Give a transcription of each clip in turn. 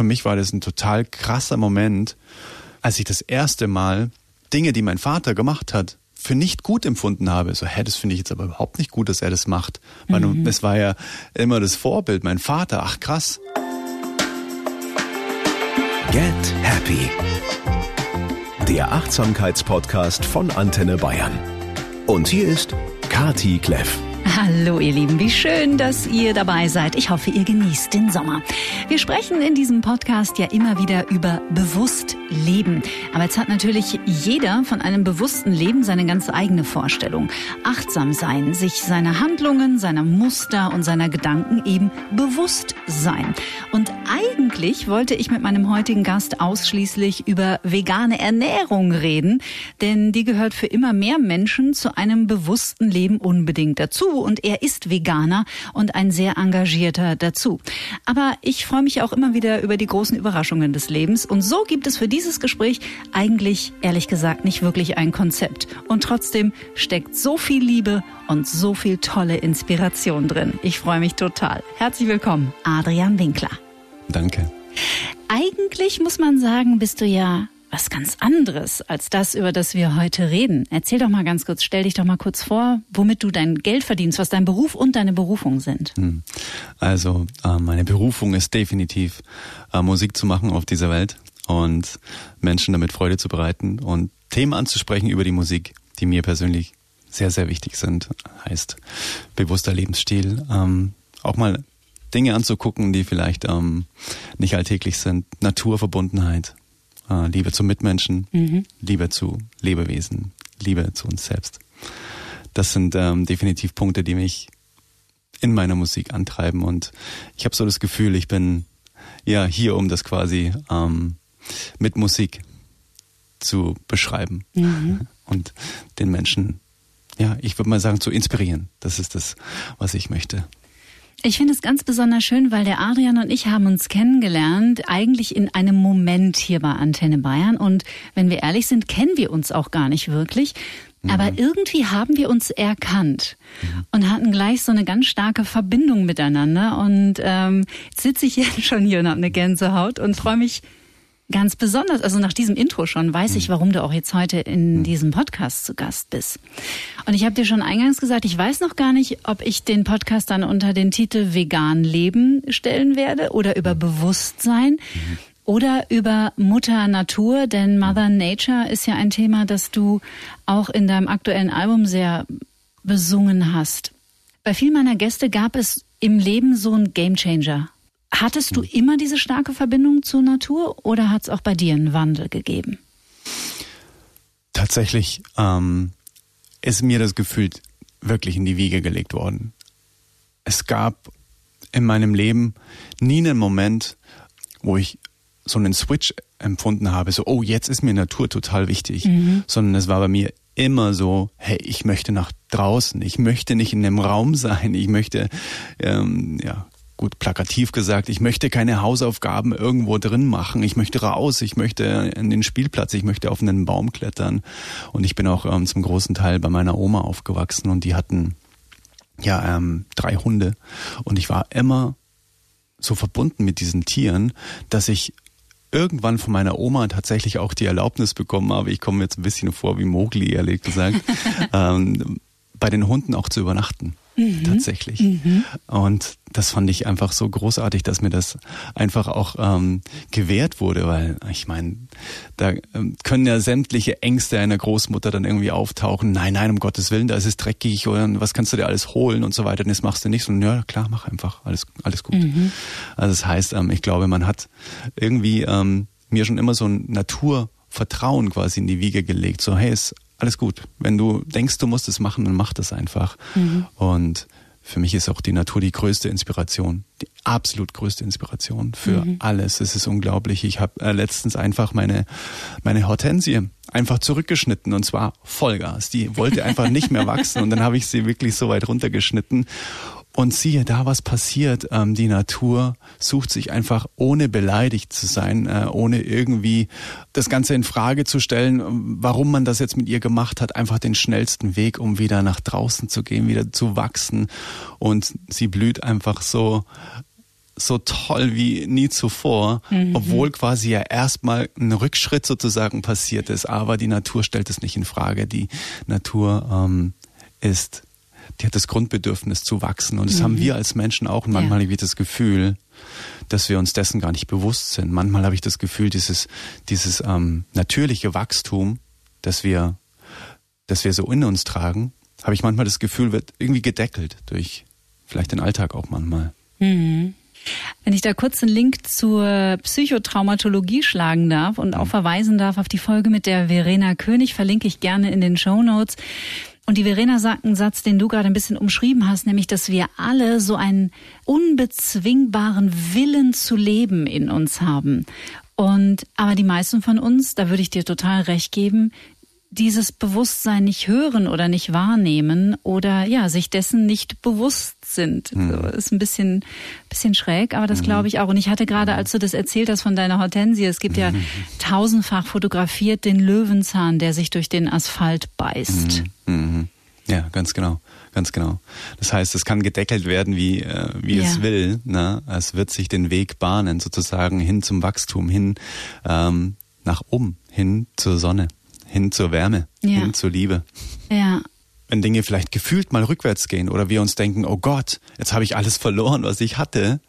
für mich war das ein total krasser Moment, als ich das erste Mal Dinge, die mein Vater gemacht hat, für nicht gut empfunden habe. So, hä, das finde ich jetzt aber überhaupt nicht gut, dass er das macht. Mhm. Es war ja immer das Vorbild, mein Vater. Ach krass. Get Happy. Der Achtsamkeitspodcast von Antenne Bayern. Und hier ist Kati Kleff. Hallo ihr Lieben, wie schön, dass ihr dabei seid. Ich hoffe, ihr genießt den Sommer. Wir sprechen in diesem Podcast ja immer wieder über bewusst leben. Aber jetzt hat natürlich jeder von einem bewussten Leben seine ganz eigene Vorstellung. Achtsam sein, sich seiner Handlungen, seiner Muster und seiner Gedanken eben bewusst sein. Und eigentlich wollte ich mit meinem heutigen Gast ausschließlich über vegane Ernährung reden, denn die gehört für immer mehr Menschen zu einem bewussten Leben unbedingt dazu und er ist Veganer und ein sehr engagierter dazu. Aber ich freue mich auch immer wieder über die großen Überraschungen des Lebens und so gibt es für dieses Gespräch eigentlich, ehrlich gesagt, nicht wirklich ein Konzept. Und trotzdem steckt so viel Liebe und so viel tolle Inspiration drin. Ich freue mich total. Herzlich willkommen, Adrian Winkler. Danke. Eigentlich muss man sagen, bist du ja was ganz anderes als das, über das wir heute reden. Erzähl doch mal ganz kurz, stell dich doch mal kurz vor, womit du dein Geld verdienst, was dein Beruf und deine Berufung sind. Hm. Also äh, meine Berufung ist definitiv äh, Musik zu machen auf dieser Welt und Menschen damit Freude zu bereiten und Themen anzusprechen über die Musik, die mir persönlich sehr, sehr wichtig sind. Heißt bewusster Lebensstil, ähm, auch mal Dinge anzugucken, die vielleicht ähm, nicht alltäglich sind, Naturverbundenheit, äh, Liebe zu Mitmenschen, mhm. Liebe zu Lebewesen, Liebe zu uns selbst. Das sind ähm, definitiv Punkte, die mich in meiner Musik antreiben und ich habe so das Gefühl, ich bin ja hier, um das quasi ähm, mit Musik zu beschreiben mhm. und den Menschen, ja, ich würde mal sagen, zu inspirieren. Das ist das, was ich möchte. Ich finde es ganz besonders schön, weil der Adrian und ich haben uns kennengelernt, eigentlich in einem Moment hier bei Antenne Bayern. Und wenn wir ehrlich sind, kennen wir uns auch gar nicht wirklich. Aber mhm. irgendwie haben wir uns erkannt und hatten gleich so eine ganz starke Verbindung miteinander. Und ähm, jetzt sitze ich jetzt schon hier und habe eine Gänsehaut und freue mich ganz besonders, also nach diesem Intro schon, weiß ich, mhm. warum du auch jetzt heute in mhm. diesem Podcast zu Gast bist. Und ich habe dir schon eingangs gesagt, ich weiß noch gar nicht, ob ich den Podcast dann unter den Titel Vegan Leben stellen werde oder über Bewusstsein. Mhm. Oder über Mutter Natur, denn Mother Nature ist ja ein Thema, das du auch in deinem aktuellen Album sehr besungen hast. Bei vielen meiner Gäste gab es im Leben so einen Gamechanger Hattest du immer diese starke Verbindung zur Natur oder hat es auch bei dir einen Wandel gegeben? Tatsächlich ähm, ist mir das Gefühl wirklich in die Wiege gelegt worden. Es gab in meinem Leben nie einen Moment, wo ich so einen Switch empfunden habe, so, oh, jetzt ist mir Natur total wichtig, mhm. sondern es war bei mir immer so, hey, ich möchte nach draußen, ich möchte nicht in einem Raum sein, ich möchte ähm, ja gut plakativ gesagt, ich möchte keine Hausaufgaben irgendwo drin machen, ich möchte raus, ich möchte in den Spielplatz, ich möchte auf einen Baum klettern. Und ich bin auch ähm, zum großen Teil bei meiner Oma aufgewachsen und die hatten ja ähm, drei Hunde. Und ich war immer so verbunden mit diesen Tieren, dass ich irgendwann von meiner Oma tatsächlich auch die Erlaubnis bekommen habe, ich komme jetzt ein bisschen vor wie Mogli, ehrlich gesagt, ähm, bei den Hunden auch zu übernachten mhm. tatsächlich. Mhm. Und das fand ich einfach so großartig, dass mir das einfach auch ähm, gewährt wurde, weil ich meine, da ähm, können ja sämtliche Ängste einer Großmutter dann irgendwie auftauchen. Nein, nein, um Gottes Willen, da ist es dreckig oder was kannst du dir alles holen und so weiter. Und das machst du nicht. Und ja, klar, mach einfach, alles, alles gut. Mhm. Also das heißt, ähm, ich glaube, man hat irgendwie ähm, mir schon immer so ein Naturvertrauen quasi in die Wiege gelegt. So, hey, es alles gut. Wenn du denkst, du musst es machen, dann mach das einfach. Mhm. Und für mich ist auch die Natur die größte Inspiration, die absolut größte Inspiration für mhm. alles. Es ist unglaublich. Ich habe äh, letztens einfach meine meine Hortensie einfach zurückgeschnitten und zwar Vollgas. Die wollte einfach nicht mehr wachsen und dann habe ich sie wirklich so weit runtergeschnitten und siehe da, was passiert. Ähm, die Natur sucht sich einfach, ohne beleidigt zu sein, äh, ohne irgendwie das Ganze in Frage zu stellen, warum man das jetzt mit ihr gemacht hat, einfach den schnellsten Weg, um wieder nach draußen zu gehen, wieder zu wachsen. Und sie blüht einfach so so toll wie nie zuvor, mhm. obwohl quasi ja erstmal ein Rückschritt sozusagen passiert ist. Aber die Natur stellt es nicht in Frage. Die Natur ähm, ist, die hat das Grundbedürfnis zu wachsen. Und das mhm. haben wir als Menschen auch. Und manchmal ja. habe ich das Gefühl, dass wir uns dessen gar nicht bewusst sind. Manchmal habe ich das Gefühl, dieses, dieses ähm, natürliche Wachstum, das wir, das wir so in uns tragen, habe ich manchmal das Gefühl, wird irgendwie gedeckelt durch vielleicht den Alltag auch manchmal. Mhm. Wenn ich da kurz einen Link zur Psychotraumatologie schlagen darf und auch mhm. verweisen darf auf die Folge mit der Verena König, verlinke ich gerne in den Show Notes. Und die Verena sagt einen Satz, den du gerade ein bisschen umschrieben hast, nämlich, dass wir alle so einen unbezwingbaren Willen zu leben in uns haben. Und aber die meisten von uns, da würde ich dir total recht geben, dieses Bewusstsein nicht hören oder nicht wahrnehmen oder ja, sich dessen nicht bewusst sind. Mhm. So, ist ein bisschen, bisschen schräg, aber das mhm. glaube ich auch. Und ich hatte gerade, als du das erzählt hast von deiner Hortensie, es gibt ja mhm. tausendfach fotografiert den Löwenzahn, der sich durch den Asphalt beißt. Mhm. Mhm. Ja, ganz genau. Ganz genau. Das heißt, es kann gedeckelt werden, wie, äh, wie ja. es will. Ne? Es wird sich den Weg bahnen, sozusagen hin zum Wachstum, hin ähm, nach oben, hin zur Sonne hin zur Wärme, ja. hin zur Liebe. Ja. Wenn Dinge vielleicht gefühlt mal rückwärts gehen oder wir uns denken, oh Gott, jetzt habe ich alles verloren, was ich hatte,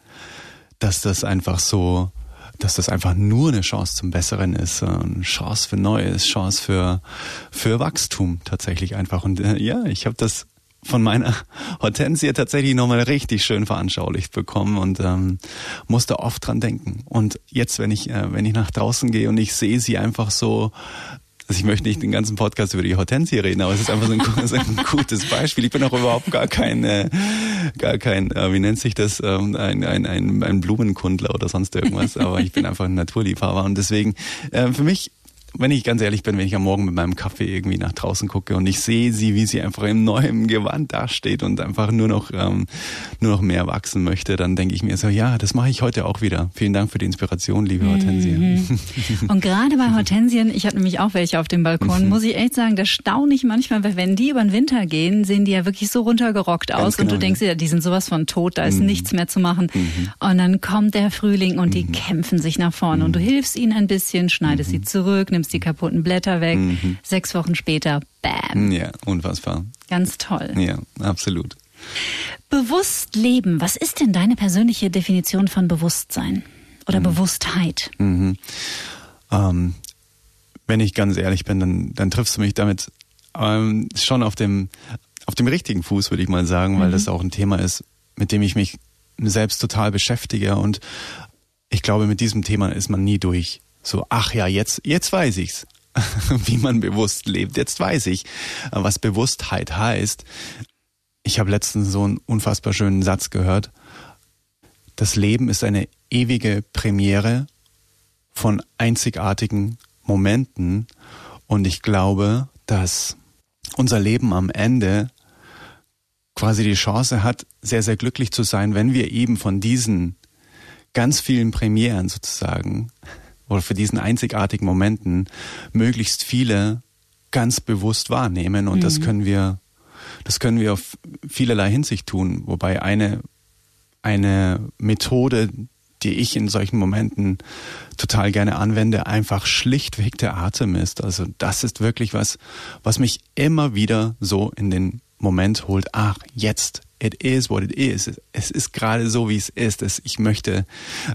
dass das einfach so, dass das einfach nur eine Chance zum Besseren ist, eine Chance für Neues, Chance für für Wachstum tatsächlich einfach. Und äh, ja, ich habe das von meiner Hortensie tatsächlich nochmal richtig schön veranschaulicht bekommen und ähm, musste oft dran denken. Und jetzt, wenn ich, äh, wenn ich nach draußen gehe und ich sehe sie einfach so also ich möchte nicht den ganzen Podcast über die Hortensie reden, aber es ist einfach so ein, so ein gutes Beispiel. Ich bin auch überhaupt gar kein, äh, gar kein, äh, wie nennt sich das, ähm, ein, ein, ein, ein Blumenkundler oder sonst irgendwas, aber ich bin einfach ein Naturliebhaber und deswegen äh, für mich wenn ich ganz ehrlich bin, wenn ich am Morgen mit meinem Kaffee irgendwie nach draußen gucke und ich sehe sie, wie sie einfach im neuen Gewand dasteht und einfach nur noch ähm, nur noch mehr wachsen möchte, dann denke ich mir so, ja, das mache ich heute auch wieder. Vielen Dank für die Inspiration, liebe Hortensie. Mhm. Und gerade bei Hortensien, ich habe nämlich auch welche auf dem Balkon, mhm. muss ich echt sagen, das staune ich manchmal, weil wenn die über den Winter gehen, sehen die ja wirklich so runtergerockt aus genau, und du denkst dir, ja. die sind sowas von tot, da ist mhm. nichts mehr zu machen. Mhm. Und dann kommt der Frühling und die kämpfen sich nach vorne und du hilfst ihnen ein bisschen, schneidest sie zurück, nimmst nimmst die kaputten Blätter weg. Mhm. Sechs Wochen später, bam. Ja, unfassbar. Ganz toll. Ja, absolut. Bewusst leben. Was ist denn deine persönliche Definition von Bewusstsein oder mhm. Bewusstheit? Mhm. Ähm, wenn ich ganz ehrlich bin, dann, dann triffst du mich damit ähm, schon auf dem, auf dem richtigen Fuß, würde ich mal sagen, weil mhm. das auch ein Thema ist, mit dem ich mich selbst total beschäftige und ich glaube, mit diesem Thema ist man nie durch. So, ach ja, jetzt, jetzt weiß ich's, wie man bewusst lebt. Jetzt weiß ich, was Bewusstheit heißt. Ich habe letztens so einen unfassbar schönen Satz gehört. Das Leben ist eine ewige Premiere von einzigartigen Momenten. Und ich glaube, dass unser Leben am Ende quasi die Chance hat, sehr, sehr glücklich zu sein, wenn wir eben von diesen ganz vielen Premieren sozusagen oder für diesen einzigartigen Momenten möglichst viele ganz bewusst wahrnehmen und mhm. das können wir das können wir auf vielerlei Hinsicht tun, wobei eine eine Methode, die ich in solchen Momenten total gerne anwende, einfach schlichtweg der Atem ist. Also das ist wirklich was, was mich immer wieder so in den Moment holt. Ach, jetzt it is what it is. Es ist gerade so, wie es ist. Es, ich möchte,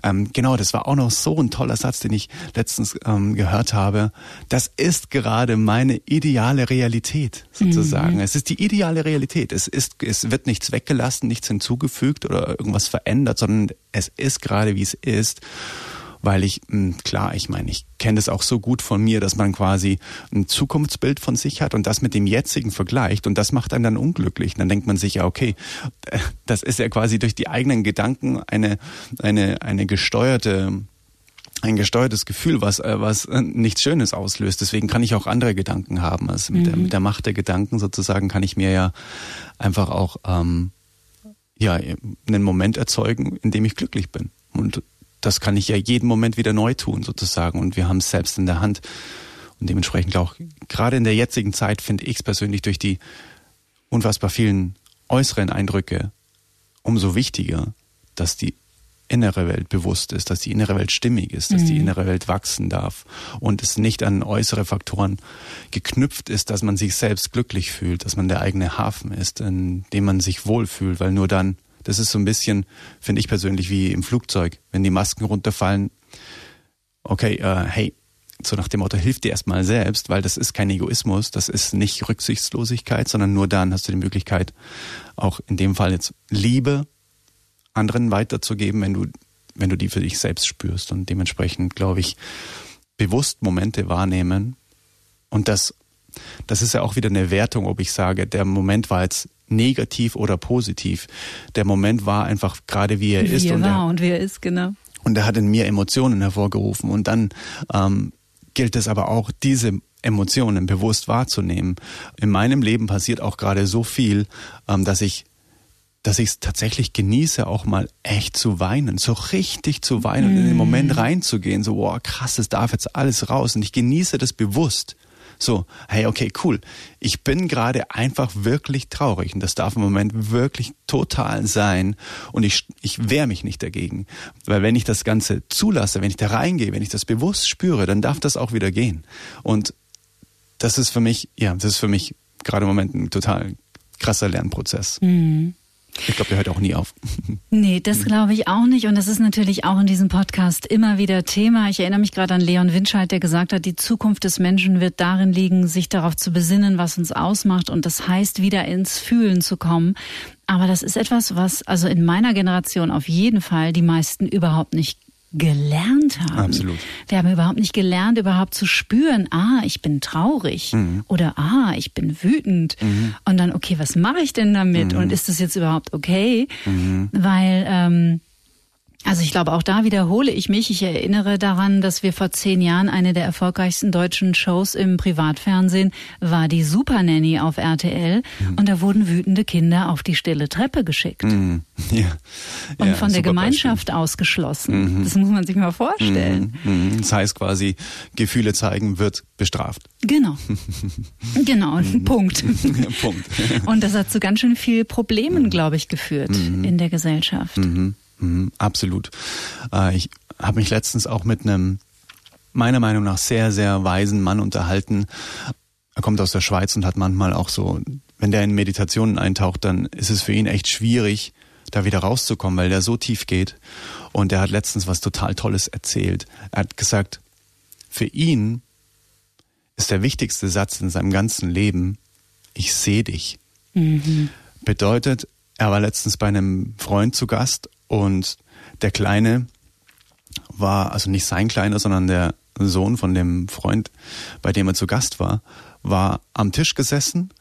ähm, genau, das war auch noch so ein toller Satz, den ich letztens ähm, gehört habe. Das ist gerade meine ideale Realität, sozusagen. Mhm. Es ist die ideale Realität. Es ist, es wird nichts weggelassen, nichts hinzugefügt oder irgendwas verändert, sondern es ist gerade, wie es ist weil ich, hm, klar, ich meine, ich kenne das auch so gut von mir, dass man quasi ein Zukunftsbild von sich hat und das mit dem jetzigen vergleicht und das macht einen dann unglücklich. dann denkt man sich ja, okay, das ist ja quasi durch die eigenen Gedanken eine, eine, eine gesteuerte ein gesteuertes Gefühl, was, äh, was äh, nichts Schönes auslöst. Deswegen kann ich auch andere Gedanken haben. Also mit, mhm. der, mit der Macht der Gedanken sozusagen kann ich mir ja einfach auch ähm, ja, einen Moment erzeugen, in dem ich glücklich bin. Und das kann ich ja jeden Moment wieder neu tun, sozusagen. Und wir haben es selbst in der Hand. Und dementsprechend auch, gerade in der jetzigen Zeit finde ich es persönlich durch die unfassbar vielen äußeren Eindrücke umso wichtiger, dass die innere Welt bewusst ist, dass die innere Welt stimmig ist, dass mhm. die innere Welt wachsen darf und es nicht an äußere Faktoren geknüpft ist, dass man sich selbst glücklich fühlt, dass man der eigene Hafen ist, in dem man sich wohlfühlt, weil nur dann, das ist so ein bisschen, finde ich persönlich, wie im Flugzeug, wenn die Masken runterfallen, okay, äh, hey, so nach dem Motto, hilf dir erstmal selbst, weil das ist kein Egoismus, das ist nicht Rücksichtslosigkeit, sondern nur dann hast du die Möglichkeit, auch in dem Fall jetzt Liebe anderen weiterzugeben, wenn du, wenn du die für dich selbst spürst und dementsprechend, glaube ich, bewusst Momente wahrnehmen. Und das, das ist ja auch wieder eine Wertung, ob ich sage, der Moment war jetzt negativ oder positiv. Der Moment war einfach gerade wie er wie ist. Er und war der, und wie er ist, genau. Und er hat in mir Emotionen hervorgerufen. Und dann ähm, gilt es aber auch, diese Emotionen bewusst wahrzunehmen. In meinem Leben passiert auch gerade so viel, ähm, dass ich dass ich es tatsächlich genieße, auch mal echt zu weinen, so richtig zu weinen mm. und in den Moment reinzugehen, so, wow, krass, es darf jetzt alles raus und ich genieße das bewusst. So, hey, okay, cool. Ich bin gerade einfach wirklich traurig und das darf im Moment wirklich total sein und ich, ich wehre mich nicht dagegen. Weil wenn ich das Ganze zulasse, wenn ich da reingehe, wenn ich das bewusst spüre, dann darf das auch wieder gehen. Und das ist für mich, ja, das ist für mich gerade im Moment ein total krasser Lernprozess. Mhm. Ich glaube, der hört auch nie auf. Nee, das glaube ich auch nicht. Und das ist natürlich auch in diesem Podcast immer wieder Thema. Ich erinnere mich gerade an Leon Winscheid, der gesagt hat, die Zukunft des Menschen wird darin liegen, sich darauf zu besinnen, was uns ausmacht. Und das heißt, wieder ins Fühlen zu kommen. Aber das ist etwas, was also in meiner Generation auf jeden Fall die meisten überhaupt nicht gelernt haben. Absolut. Wir haben überhaupt nicht gelernt, überhaupt zu spüren, ah, ich bin traurig mhm. oder ah, ich bin wütend. Mhm. Und dann, okay, was mache ich denn damit? Mhm. Und ist das jetzt überhaupt okay? Mhm. Weil ähm, also ich glaube, auch da wiederhole ich mich. Ich erinnere daran, dass wir vor zehn Jahren eine der erfolgreichsten deutschen Shows im Privatfernsehen war die Super Nanny auf RTL mhm. und da wurden wütende Kinder auf die stille Treppe geschickt. Mhm. Ja. Und ja, von der Gemeinschaft Beispiel. ausgeschlossen. Mhm. Das muss man sich mal vorstellen. Mhm. Mhm. Das heißt quasi, Gefühle zeigen wird bestraft. Genau. genau, mhm. Punkt. Punkt. Und das hat zu ganz schön viel Problemen, glaube ich, geführt in der Gesellschaft. Mhm, absolut. Äh, ich habe mich letztens auch mit einem meiner Meinung nach sehr, sehr weisen Mann unterhalten. Er kommt aus der Schweiz und hat manchmal auch so, wenn der in Meditationen eintaucht, dann ist es für ihn echt schwierig, da wieder rauszukommen, weil der so tief geht. Und er hat letztens was total Tolles erzählt. Er hat gesagt, für ihn ist der wichtigste Satz in seinem ganzen Leben, ich sehe dich. Mhm. Bedeutet, er war letztens bei einem Freund zu Gast und der Kleine war, also nicht sein Kleiner, sondern der Sohn von dem Freund, bei dem er zu Gast war, war am Tisch gesessen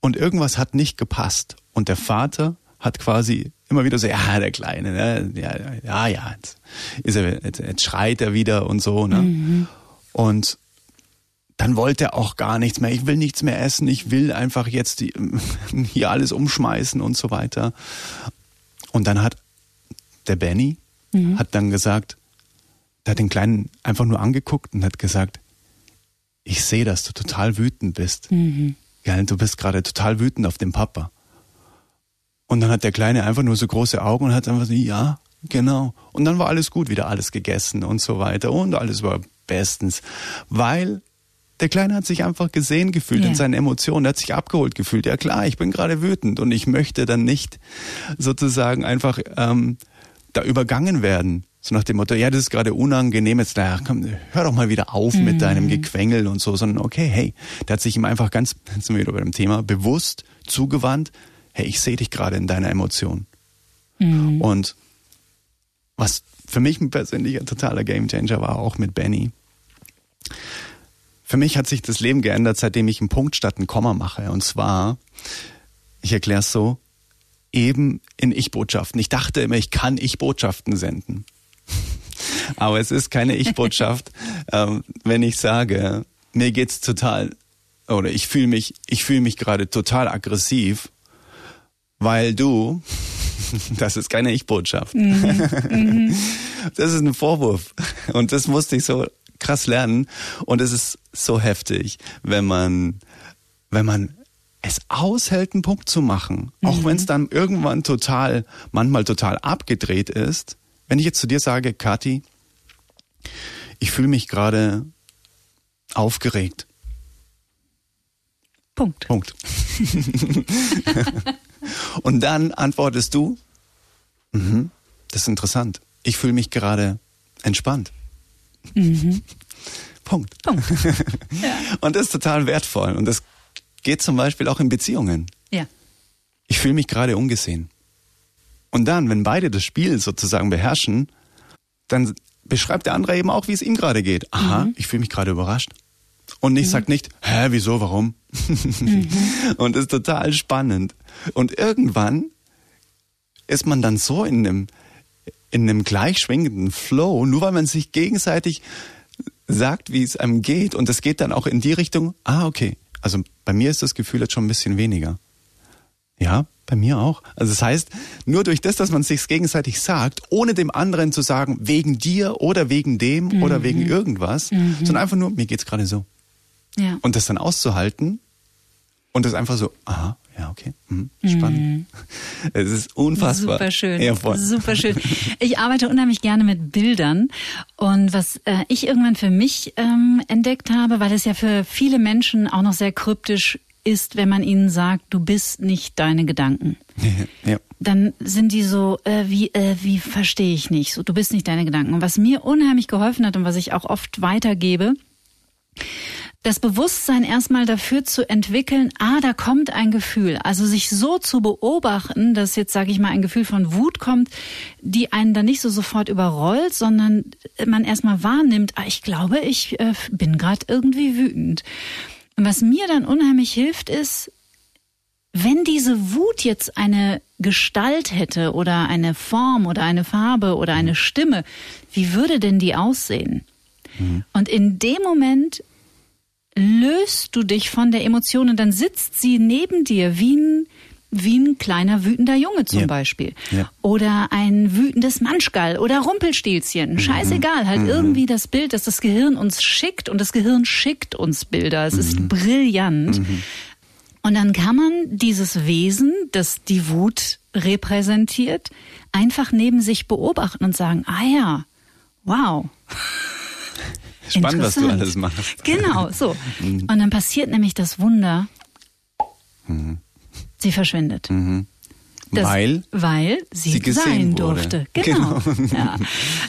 und irgendwas hat nicht gepasst. Und der Vater hat quasi immer wieder so, ja, der Kleine, ne? ja, ja, ja, jetzt, ist er, jetzt, jetzt schreit er wieder und so. Ne? Mhm. Und dann wollte er auch gar nichts mehr. Ich will nichts mehr essen. Ich will einfach jetzt die, hier alles umschmeißen und so weiter. Und dann hat der Benny mhm. hat dann gesagt, der hat den Kleinen einfach nur angeguckt und hat gesagt, ich sehe, dass du total wütend bist. Mhm. Ja, du bist gerade total wütend auf den Papa. Und dann hat der Kleine einfach nur so große Augen und hat einfach so, ja, genau. Und dann war alles gut, wieder alles gegessen und so weiter und alles war bestens, weil der Kleine hat sich einfach gesehen gefühlt yeah. in seinen Emotionen, er hat sich abgeholt gefühlt. Ja klar, ich bin gerade wütend und ich möchte dann nicht sozusagen einfach ähm, da übergangen werden. So nach dem Motto, ja, das ist gerade unangenehm, jetzt, na, komm, hör doch mal wieder auf mhm. mit deinem Gequengel und so, sondern okay, hey, der hat sich ihm einfach ganz, jetzt sind wir wieder bei dem Thema, bewusst zugewandt, hey, ich sehe dich gerade in deiner Emotion. Mhm. Und was für mich ein persönlicher totaler Gamechanger war, auch mit Benny. Für mich hat sich das Leben geändert, seitdem ich einen Punkt statt einen Komma mache. Und zwar, ich erkläre es so, eben in Ich-Botschaften. Ich dachte immer, ich kann Ich-Botschaften senden. Aber es ist keine Ich-Botschaft, ähm, wenn ich sage, mir geht's total oder ich fühle mich, ich fühle mich gerade total aggressiv, weil du, das ist keine Ich-Botschaft. Mhm. Mhm. Das ist ein Vorwurf und das musste ich so krass lernen und es ist so heftig, wenn man, wenn man es aushält, einen Punkt zu machen, mhm. auch wenn es dann irgendwann total, manchmal total abgedreht ist, wenn ich jetzt zu dir sage, Kathi, ich fühle mich gerade aufgeregt. Punkt. Punkt. Und dann antwortest du, mhm, das ist interessant. Ich fühle mich gerade entspannt. Mhm. Punkt. Punkt. Ja. Und das ist total wertvoll. Und das geht zum Beispiel auch in Beziehungen. ja. Ich fühle mich gerade ungesehen. Und dann, wenn beide das Spiel sozusagen beherrschen, dann beschreibt der andere eben auch, wie es ihm gerade geht. Aha, ich fühle mich gerade überrascht. Und ich sag nicht, hä, wieso, warum? Und das ist total spannend. Und irgendwann ist man dann so in einem, in einem gleichschwingenden Flow, nur weil man sich gegenseitig sagt, wie es einem geht. Und das geht dann auch in die Richtung, ah, okay. Also bei mir ist das Gefühl jetzt schon ein bisschen weniger. Ja, bei mir auch. Also das heißt, nur durch das, dass man sich gegenseitig sagt, ohne dem anderen zu sagen, wegen dir oder wegen dem oder wegen irgendwas, sondern einfach nur, mir geht's gerade so. ja. Und das dann auszuhalten und das einfach so, aha, ja, okay, mhm, spannend. Es ist unfassbar. Super schön. Ja, voll. Super schön. Ich arbeite unheimlich gerne mit Bildern. Und was äh, ich irgendwann für mich ähm, entdeckt habe, weil es ja für viele Menschen auch noch sehr kryptisch ist, wenn man ihnen sagt, du bist nicht deine Gedanken. ja. Dann sind die so, äh, wie, äh, wie verstehe ich nicht? So, du bist nicht deine Gedanken. Und was mir unheimlich geholfen hat und was ich auch oft weitergebe, das Bewusstsein erstmal dafür zu entwickeln, ah, da kommt ein Gefühl. Also sich so zu beobachten, dass jetzt, sage ich mal, ein Gefühl von Wut kommt, die einen dann nicht so sofort überrollt, sondern man erstmal wahrnimmt, ah, ich glaube, ich äh, bin gerade irgendwie wütend. Und was mir dann unheimlich hilft, ist, wenn diese Wut jetzt eine Gestalt hätte oder eine Form oder eine Farbe oder eine Stimme, wie würde denn die aussehen? Und in dem Moment löst du dich von der Emotion und dann sitzt sie neben dir wie ein, wie ein kleiner wütender Junge zum Ja. Beispiel. Ja. Oder ein wütendes Manschgall oder Rumpelstilzchen. Scheißegal, halt irgendwie das Bild, das das Gehirn uns schickt und das Gehirn schickt uns Bilder. Es ist brillant. Und dann kann man dieses Wesen, das die Wut repräsentiert, einfach neben sich beobachten und sagen, ah ja, wow. Spannend, was du alles machst. Genau, so. Mhm. Und dann passiert nämlich das Wunder. Sie verschwindet. Das, Mhm. Weil weil sie, sie sein wurde. durfte. Genau. Ja.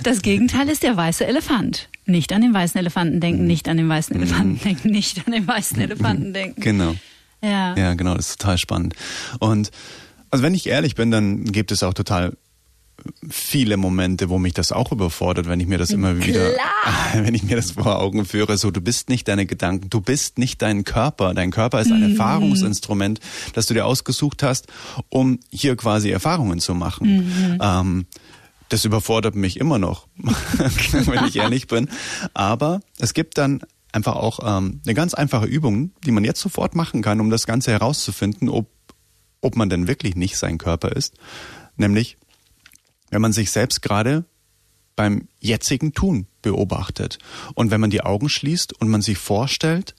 Das Gegenteil ist der weiße Elefant. Nicht an den weißen Elefanten denken, nicht an den weißen Elefanten denken, nicht an den weißen Elefanten denken. Mhm. genau. Ja. Ja, genau, das ist total spannend. Und also wenn ich ehrlich bin, dann gibt es auch total viele Momente, wo mich das auch überfordert, wenn ich mir das immer wieder, wenn ich mir das vor Augen führe, so du bist nicht deine Gedanken, du bist nicht dein Körper. Dein Körper ist ein Erfahrungsinstrument, das du dir ausgesucht hast, um hier quasi Erfahrungen zu machen. Ähm, das überfordert mich immer noch, wenn ich ehrlich bin. Aber es gibt dann einfach auch ähm, eine ganz einfache Übung, die man jetzt sofort machen kann, um das Ganze herauszufinden, ob, ob man denn wirklich nicht sein Körper ist. Nämlich, wenn man sich selbst gerade beim jetzigen Tun beobachtet. Und wenn man die Augen schließt und man sich vorstellt,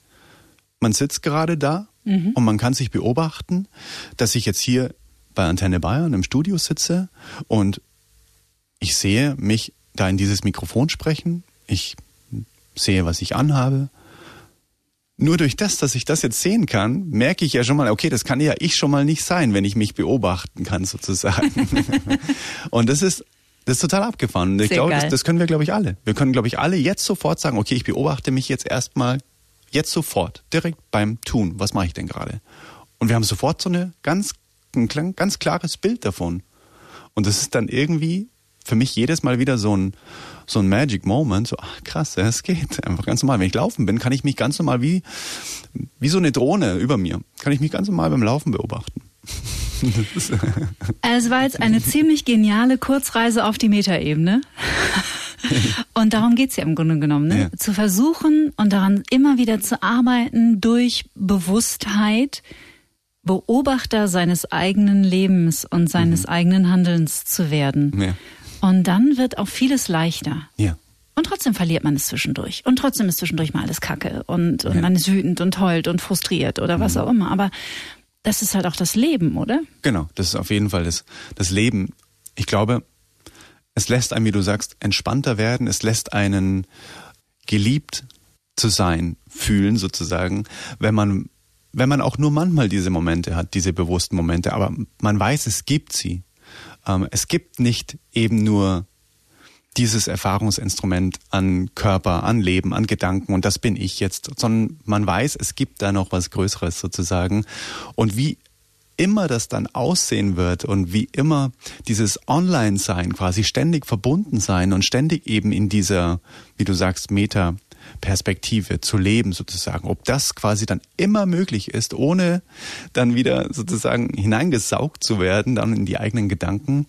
man sitzt gerade da und man kann sich beobachten, dass ich jetzt hier bei Antenne Bayern im Studio sitze und ich sehe mich da in dieses Mikrofon sprechen. Ich sehe, was ich anhabe. Nur durch das, dass ich das jetzt sehen kann, merke ich ja schon mal, okay, das kann ja ich schon mal nicht sein, wenn ich mich beobachten kann sozusagen. und das ist das ist total abgefahren. Und ich glaube, das, das können wir, glaube ich, alle. Wir können, glaube ich, alle jetzt sofort sagen, okay, ich beobachte mich jetzt erstmal, jetzt sofort, direkt beim Tun. Was mache ich denn gerade? Und wir haben sofort so eine ganz, ein ganz klares Bild davon. Und das ist dann irgendwie für mich jedes Mal wieder so ein, so ein Magic Moment. So, ach krass, es geht einfach ganz normal. Wenn ich laufen bin, kann ich mich ganz normal wie, wie so eine Drohne über mir, kann ich mich ganz normal beim Laufen beobachten. Ist, Es war jetzt eine ziemlich geniale Kurzreise auf die Metaebene. Und darum geht's ja im Grunde genommen, ne? Ja. zu versuchen und daran immer wieder zu arbeiten, durch Bewusstheit Beobachter seines eigenen Lebens und seines eigenen Handelns zu werden. ja. Und dann wird auch vieles leichter. ja. Und trotzdem verliert man es zwischendurch. Und trotzdem ist zwischendurch mal alles Kacke. Und, und Ja. man ist wütend und heult und frustriert oder was auch immer. Aber das ist halt auch das Leben, oder? Genau, das ist auf jeden Fall das, das Leben. Ich glaube, es lässt einen, wie du sagst, entspannter werden, es lässt einen geliebt zu sein fühlen sozusagen, wenn man wenn man auch nur manchmal diese Momente hat, diese bewussten Momente, aber man weiß, es gibt sie. Ähm, es gibt nicht eben nur dieses Erfahrungsinstrument an Körper, an Leben, an Gedanken und das bin ich jetzt, sondern man weiß, es gibt da noch was Größeres sozusagen. Und wie immer das dann aussehen wird und wie immer dieses Online-Sein quasi ständig verbunden sein und ständig eben in dieser, wie du sagst, Meta Perspektive zu leben sozusagen. Ob das quasi dann immer möglich ist, ohne dann wieder sozusagen hineingesaugt zu werden, dann in die eigenen Gedanken.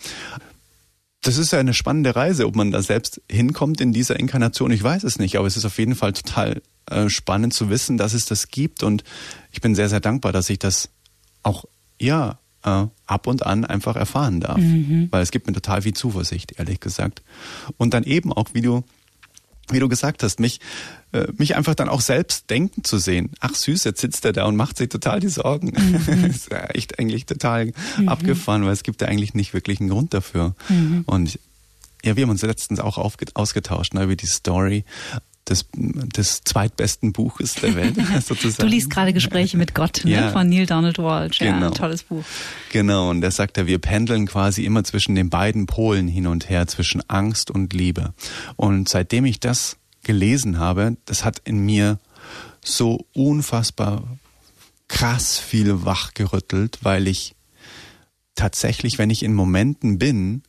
Das ist ja eine spannende Reise, ob man da selbst hinkommt in dieser Inkarnation. Ich weiß es nicht, aber es ist auf jeden Fall total äh, spannend zu wissen, dass es das gibt und ich bin sehr, sehr dankbar, dass ich das auch, ja, äh, ab und an einfach erfahren darf. Mhm. Weil es gibt mir total viel Zuversicht, ehrlich gesagt. Und dann eben auch, wie du wie du gesagt hast, mich, mich einfach dann auch selbst denken zu sehen. Ach süß, jetzt sitzt er da und macht sich total die Sorgen. Mhm. das ist ja echt eigentlich total mhm. abgefahren, weil es gibt ja eigentlich nicht wirklich einen Grund dafür. Mhm. Und ja, wir haben uns letztens auch ausgetauscht ne, über die Story des, des zweitbesten Buches der Welt. sozusagen. du liest gerade Gespräche mit Gott ne, ja. von Neil Donald Walsh. Ja, genau. tolles Buch. Genau, und da sagt er, wir pendeln quasi immer zwischen den beiden Polen hin und her, zwischen Angst und Liebe. Und seitdem ich das gelesen habe, das hat in mir so unfassbar krass viel wachgerüttelt, weil ich tatsächlich, wenn ich in Momenten bin,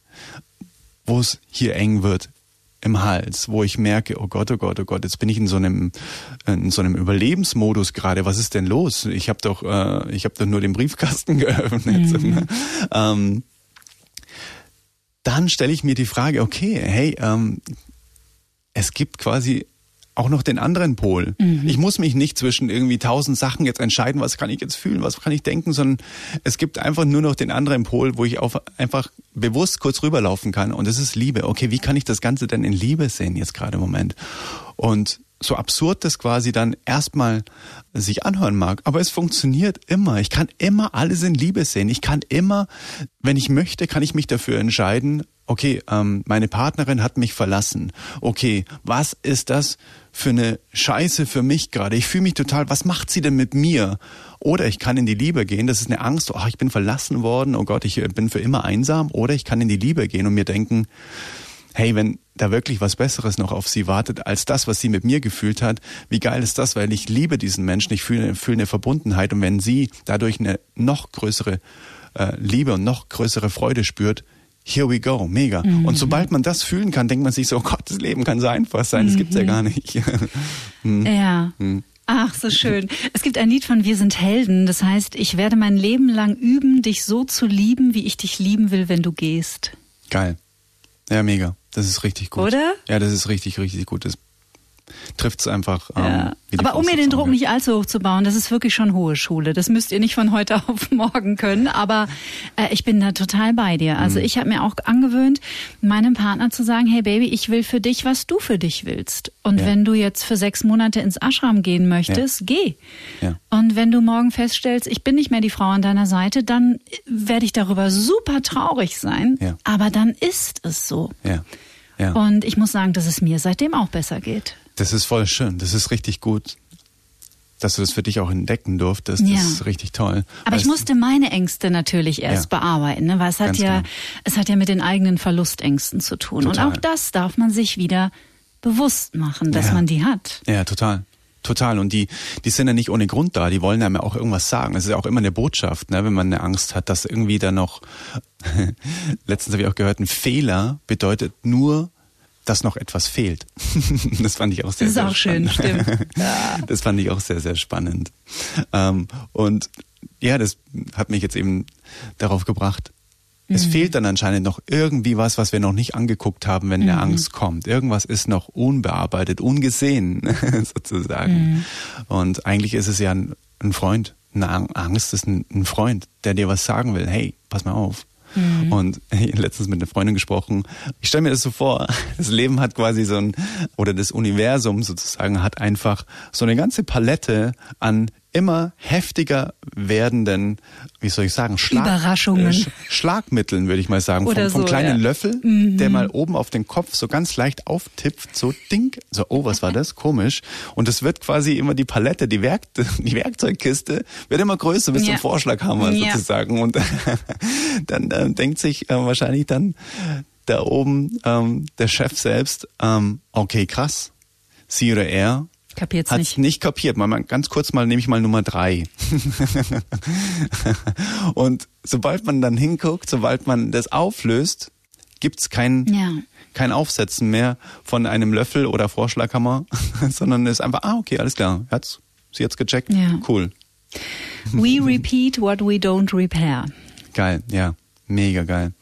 wo es hier eng wird, im Hals, wo ich merke, oh Gott, oh Gott, oh Gott, jetzt bin ich in so einem in so einem Überlebensmodus gerade. Was ist denn los? Ich habe doch äh, ich habe doch nur den Briefkasten geöffnet. Mhm. ähm, dann stelle ich mir die Frage, okay, hey, ähm, es gibt quasi auch noch den anderen Pol. Mhm. Ich muss mich nicht zwischen irgendwie tausend Sachen jetzt entscheiden, was kann ich jetzt fühlen, was kann ich denken, sondern es gibt einfach nur noch den anderen Pol, wo ich auf einfach bewusst kurz rüberlaufen kann und das ist Liebe. Okay, wie kann ich das Ganze denn in Liebe sehen jetzt gerade im Moment? Und so absurd das quasi dann erstmal sich anhören mag, aber es funktioniert immer. Ich kann immer alles in Liebe sehen. Ich kann immer, wenn ich möchte, kann ich mich dafür entscheiden, okay, ähm, meine Partnerin hat mich verlassen. Okay, was ist das für eine Scheiße für mich gerade? Ich fühle mich total, was macht sie denn mit mir? Oder ich kann in die Liebe gehen, das ist eine Angst, oh, ich bin verlassen worden, oh Gott, ich äh, bin für immer einsam. Oder ich kann in die Liebe gehen und mir denken, hey, wenn da wirklich was Besseres noch auf sie wartet, als das, was sie mit mir gefühlt hat, wie geil ist das, weil ich liebe diesen Menschen, ich fühle, fühle eine Verbundenheit und wenn sie dadurch eine noch größere äh, Liebe und noch größere Freude spürt, here we go, mega. Mhm. Und sobald man das fühlen kann, denkt man sich so, oh Gott, das Leben kann so einfach sein, das gibt's ja mhm. gar nicht. hm. Ja. Hm. Ach, so schön. Es gibt ein Lied von Wir sind Helden. Das heißt, ich werde mein Leben lang üben, dich so zu lieben, wie ich dich lieben will, wenn du gehst. Geil. Ja, mega. Das ist richtig gut. Oder? Ja, das ist richtig, richtig gut. Das trifft es einfach. Ähm, ja. Aber um mir den Druck nicht allzu hoch zu bauen, das ist wirklich schon hohe Schule. Das müsst ihr nicht von heute auf morgen können. Aber äh, ich bin da total bei dir. Also mhm. ich habe mir auch angewöhnt, meinem Partner zu sagen, hey Baby, ich will für dich, was du für dich willst. Und ja. wenn du jetzt für sechs Monate ins Ashram gehen möchtest, ja. geh. Und wenn du morgen feststellst, ich bin nicht mehr die Frau an deiner Seite, dann werde ich darüber super traurig sein. Aber dann ist es so. Ja. Ja. Und ich muss sagen, dass es mir seitdem auch besser geht. Das ist voll schön. Das ist richtig gut, dass du das für dich auch entdecken durftest. Das ja. ist richtig toll. Aber ich musste meine Ängste natürlich erst ja. bearbeiten, ne? weil es hat ja, klar. es hat ja mit den eigenen Verlustängsten zu tun. Total. Und auch das darf man sich wieder bewusst machen, dass ja. man die hat. Ja, total. Total. Und die, die sind ja nicht ohne Grund da. Die wollen einem ja auch irgendwas sagen. Es ist ja auch immer eine Botschaft, ne, wenn man eine Angst hat, dass irgendwie da noch, letztens habe ich auch gehört, ein Fehler bedeutet nur, dass noch etwas fehlt. das fand ich auch sehr, sehr spannend. Das ist auch schön, stimmt. Ja. Das fand ich auch sehr, sehr spannend. Ähm, und ja, das hat mich jetzt eben darauf gebracht. Es mhm. fehlt dann anscheinend noch irgendwie was, was wir noch nicht angeguckt haben, wenn mhm. eine Angst kommt. Irgendwas ist noch unbearbeitet, ungesehen sozusagen. Mhm. Und eigentlich ist es ja ein, ein Freund. Eine Angst ist ein, ein Freund, der dir was sagen will. Hey, pass mal auf Mhm. Und letztens mit einer Freundin gesprochen. Ich stelle mir das so vor, das Leben hat quasi so ein, oder das Universum sozusagen hat einfach so eine ganze Palette an immer heftiger werdenden, wie soll ich sagen, Schlag, Überraschungen. Äh, Sch Schlagmitteln, würde ich mal sagen, Oder vom, vom so, kleinen ja. Löffel, mhm. der mal oben auf den Kopf so ganz leicht auftippt, so ding, so, oh, was war das? Komisch. Und es wird quasi immer die Palette, die, Werk die Werkzeugkiste, wird immer größer bis ja. zum Vorschlaghammer ja. sozusagen. Und dann äh, denkt sich äh, wahrscheinlich dann da oben ähm, der Chef selbst, ähm, okay, krass, sie oder er Kapiert's Hat's nicht. nicht kapiert. Mal, mal ganz kurz mal nehme ich mal Nummer drei. und sobald man dann hinguckt, sobald man das auflöst, gibt's kein, ja. kein Aufsetzen mehr von einem Löffel oder Vorschlaghammer, sondern es ist einfach, ah, okay, alles klar. Hat's sie jetzt gecheckt? Ja. Cool. We repeat what we don't repair. Geil, ja. Mega geil.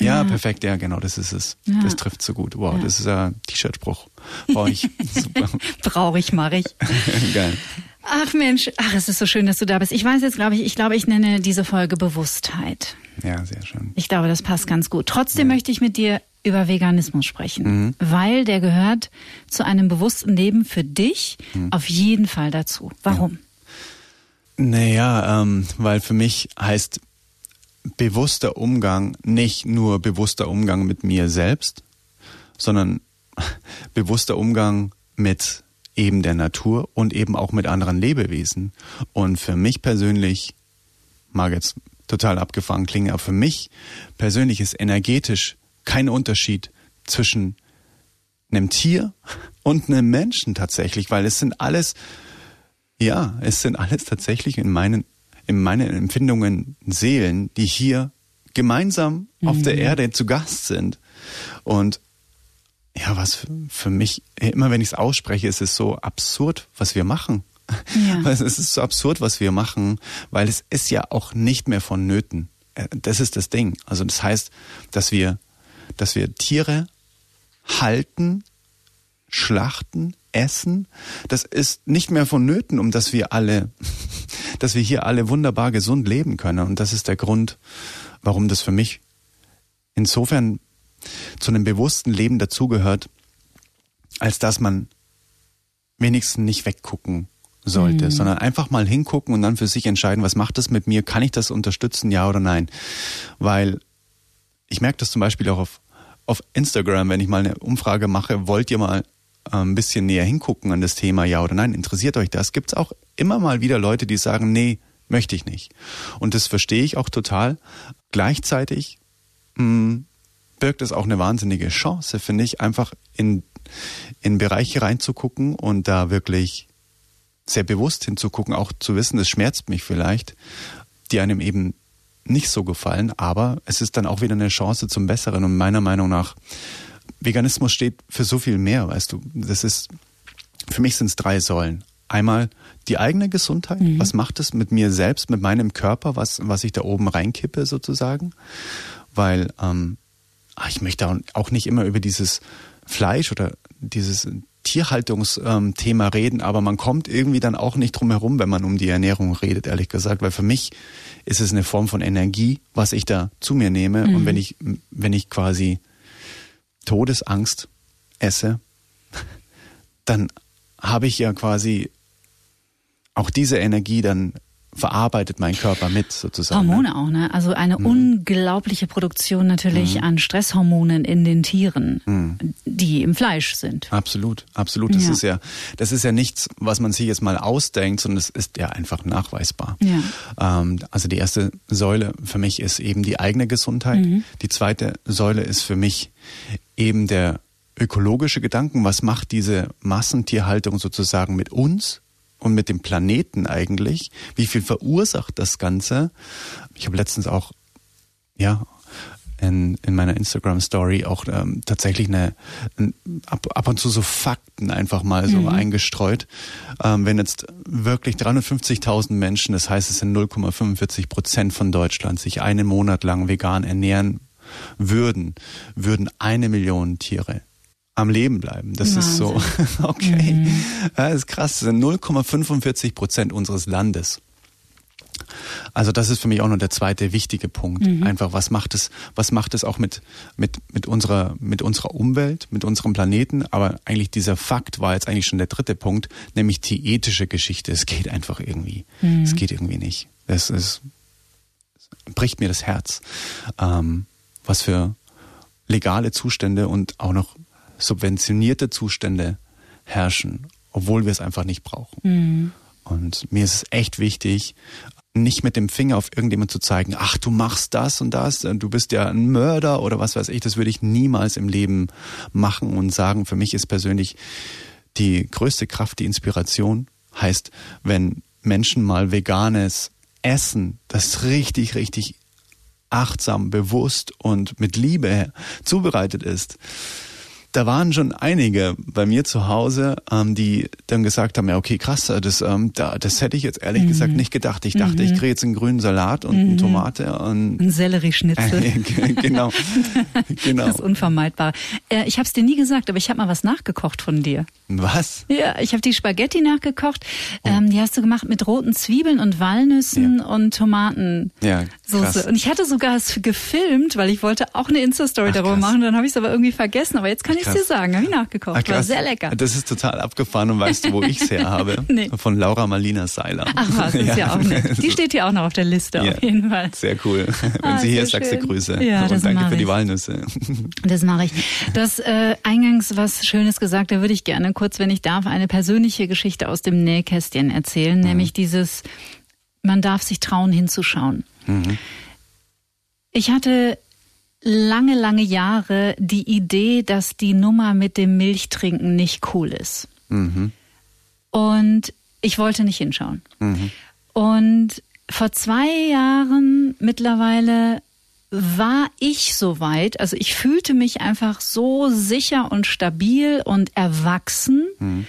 Ja, ja, perfekt, ja, genau, das ist es. Ja. Das trifft so gut. Wow, ja. das ist ein T-Shirt-Spruch. Brauche ich. Super. Brauche ich, mache ich. Geil. Ach Mensch, ach, es ist so schön, dass du da bist. Ich weiß jetzt, glaube ich, ich glaube, ich nenne diese Folge Bewusstheit. Ja, sehr schön. Ich glaube, das passt ganz gut. Trotzdem möchte ich mit dir über Veganismus sprechen, mhm. weil der gehört zu einem bewussten Leben für dich mhm. auf jeden Fall dazu. Warum? Naja, ähm, weil für mich heißt bewusster Umgang nicht nur bewusster Umgang mit mir selbst, sondern bewusster Umgang mit eben der Natur und eben auch mit anderen Lebewesen. Und für mich persönlich, mag jetzt total abgefahren klingen, aber für mich persönlich ist energetisch kein Unterschied zwischen einem Tier und einem Menschen tatsächlich, weil es sind alles, ja, es sind alles tatsächlich in meinen in meinen Empfindungen Seelen, die hier gemeinsam mhm. auf der mhm. Erde zu Gast sind. Und ja, was für mich, immer wenn ich es ausspreche, ist es so absurd, was wir machen. Ja. Es ist so absurd, was wir machen, weil es ist ja auch nicht mehr vonnöten. Äh, das ist das Ding. Also das heißt, dass wir, dass wir Tiere halten, schlachten, essen, das ist nicht mehr vonnöten, um dass wir alle, dass wir hier alle wunderbar gesund leben können. Und das ist der Grund, warum das für mich insofern zu einem bewussten Leben dazugehört, als dass man wenigstens nicht weggucken sollte, mhm. sondern einfach mal hingucken und dann für sich entscheiden, was macht das mit mir? Kann ich das unterstützen, ja oder nein? Weil ich merke das zum Beispiel auch auf, auf Instagram, wenn ich mal eine Umfrage mache, wollt ihr mal ein bisschen näher hingucken an das Thema, ja oder nein, interessiert euch das? Gibt es auch immer mal wieder Leute, die sagen, nee, möchte ich nicht. Und das verstehe ich auch total. Gleichzeitig mh, hm, birgt es auch eine wahnsinnige Chance, finde ich, einfach in, in Bereiche reinzugucken und da wirklich sehr bewusst hinzugucken, auch zu wissen, das schmerzt mich vielleicht, die einem eben nicht so gefallen, aber es ist dann auch wieder eine Chance zum Besseren und meiner Meinung nach Veganismus steht für so viel mehr, weißt du. Das ist, für mich sind es drei Säulen. Einmal die eigene Gesundheit. Mhm. Was macht es mit mir selbst, mit meinem Körper, was, was ich da oben reinkippe sozusagen? Weil ähm, ah, ich möchte auch nicht immer über dieses Fleisch oder dieses Tierhaltungsthema ähm, reden, aber man kommt irgendwie dann auch nicht drum herum, wenn man um die Ernährung redet, ehrlich gesagt, weil für mich ist es eine Form von Energie, was ich da zu mir nehme. Mhm. Und wenn ich, wenn ich quasi Todesangst esse, dann habe ich ja quasi auch diese Energie dann verarbeitet mein Körper mit sozusagen. Ne? Hormone auch, ne? Also eine mhm. unglaubliche Produktion natürlich mhm. an Stresshormonen in den Tieren, mhm. die im Fleisch sind. Absolut, absolut. Das ja. ist ja, das ist ja nichts, was man sich jetzt mal ausdenkt, sondern es ist ja einfach nachweisbar. Ja. Ähm, also die erste Säule für mich ist eben die eigene Gesundheit. Mhm. Die zweite Säule ist für mich eben der ökologische Gedanken. Was macht diese Massentierhaltung sozusagen mit uns? und mit dem Planeten eigentlich? Wie viel verursacht das Ganze? Ich habe letztens auch, ja, in, in meiner Instagram-Story auch ähm, tatsächlich eine, ein, ab, ab und zu so Fakten einfach mal so mhm. eingestreut. Ähm, wenn jetzt wirklich 350.000 Menschen, das heißt es sind 0,45 Prozent von Deutschland, sich einen Monat lang vegan ernähren würden, würden eine Million Tiere am Leben bleiben. Das Wahnsinn. ist so, okay. Mhm. Ja, das ist krass. Das sind 0,45 Prozent unseres Landes. Also das ist für mich auch noch der zweite wichtige Punkt. Mhm. Einfach, was macht es, was macht es auch mit, mit, mit unserer, mit unserer Umwelt, mit unserem Planeten? Aber eigentlich dieser Fakt war jetzt eigentlich schon der dritte Punkt, nämlich die ethische Geschichte. Es geht einfach irgendwie. Mhm. Es geht irgendwie nicht. Es, es, es bricht mir das Herz. Ähm, was für legale Zustände und auch noch subventionierte Zustände herrschen, obwohl wir es einfach nicht brauchen. Mhm. Und mir ist es echt wichtig, nicht mit dem Finger auf irgendjemand zu zeigen, ach, du machst das und das, du bist ja ein Mörder oder was weiß ich, das würde ich niemals im Leben machen und sagen. Für mich ist persönlich die größte Kraft die Inspiration. Heißt, wenn Menschen mal veganes Essen, das richtig, richtig achtsam, bewusst und mit Liebe zubereitet ist, da waren schon einige bei mir zu Hause, ähm, die dann gesagt haben, ja okay, krass, das, ähm, da, das hätte ich jetzt ehrlich mhm. gesagt nicht gedacht. Ich dachte, mhm. ich kriege jetzt einen grünen Salat und mhm. eine Tomate und ein Sellerieschnitzel. genau, genau. Das ist unvermeidbar. Äh, ich habe es dir nie gesagt, aber ich habe mal was nachgekocht von dir. Was? Ja, ich habe die Spaghetti nachgekocht. Oh. Ähm, die hast du gemacht mit roten Zwiebeln und Walnüssen ja. und Tomaten. Ja, krass. Und ich hatte sogar es gefilmt, weil ich wollte auch eine Insta-Story darüber krass. machen. Dann habe ich es aber irgendwie vergessen. Aber jetzt kann ich dir sagen. Habe ich nachgekocht. Ach, War sehr lecker. Das ist total abgefahren. Und weißt du, wo ich es her habe? nee. Von Laura Malina Seiler. Ach was, ist ja, ja auch nett. Die steht hier auch noch auf der Liste ja. auf jeden Fall. Sehr cool. Wenn ah, sie hier ist, sagst du Grüße. Ja, und danke für die Walnüsse. Das mache ich. Das äh, eingangs was Schönes gesagt, da würde ich gerne kurz, wenn ich darf, eine persönliche Geschichte aus dem Nähkästchen erzählen, mhm. nämlich dieses, man darf sich trauen hinzuschauen. Mhm. Ich hatte lange, lange Jahre die Idee, dass die Nummer mit dem Milchtrinken nicht cool ist. Mhm. Und ich wollte nicht hinschauen. Mhm. Und vor zwei Jahren mittlerweile war ich so weit, also ich fühlte mich einfach so sicher und stabil und erwachsen, mhm.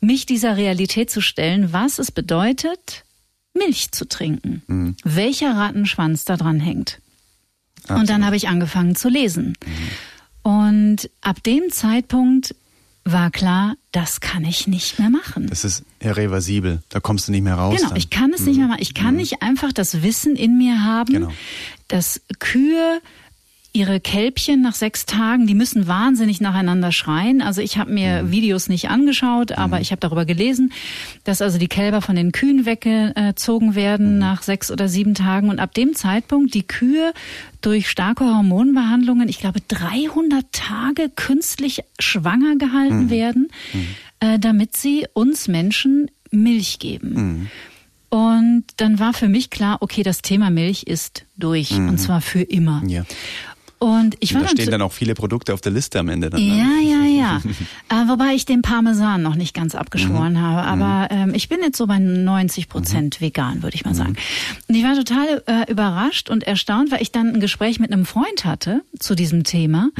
mich dieser Realität zu stellen, was es bedeutet, Milch zu trinken. Mhm. Welcher Rattenschwanz da dran hängt. Absolut. Und dann habe ich angefangen zu lesen. Mhm. Und ab dem Zeitpunkt war klar, das kann ich nicht mehr machen. Das ist irreversibel. Da kommst du nicht mehr raus. Genau, dann. ich kann es mhm. nicht mehr machen. Ich kann mhm. nicht einfach das Wissen in mir haben, genau. dass Kühe ihre Kälbchen nach sechs Tagen, die müssen wahnsinnig nacheinander schreien. Also ich habe mir mhm. Videos nicht angeschaut, aber mhm. ich habe darüber gelesen, dass also die Kälber von den Kühen weggezogen werden mhm. nach sechs oder sieben Tagen und ab dem Zeitpunkt die Kühe durch starke Hormonbehandlungen, ich glaube 300 Tage künstlich schwanger gehalten mhm. werden, mhm. äh, damit sie uns Menschen Milch geben. Mhm. Und dann war für mich klar, okay, das Thema Milch ist durch mhm. und zwar für immer. Ja. Und ich war da stehen dann auch viele Produkte auf der Liste am Ende. Dann, ne? ja, ja, ja. äh, wobei ich den Parmesan noch nicht ganz abgeschworen mhm. habe. Aber mhm. ähm, ich bin jetzt so bei 90 Prozent mhm. vegan, würde ich mal sagen. Und ich war total äh, überrascht und erstaunt, weil ich dann ein Gespräch mit einem Freund hatte zu diesem Thema.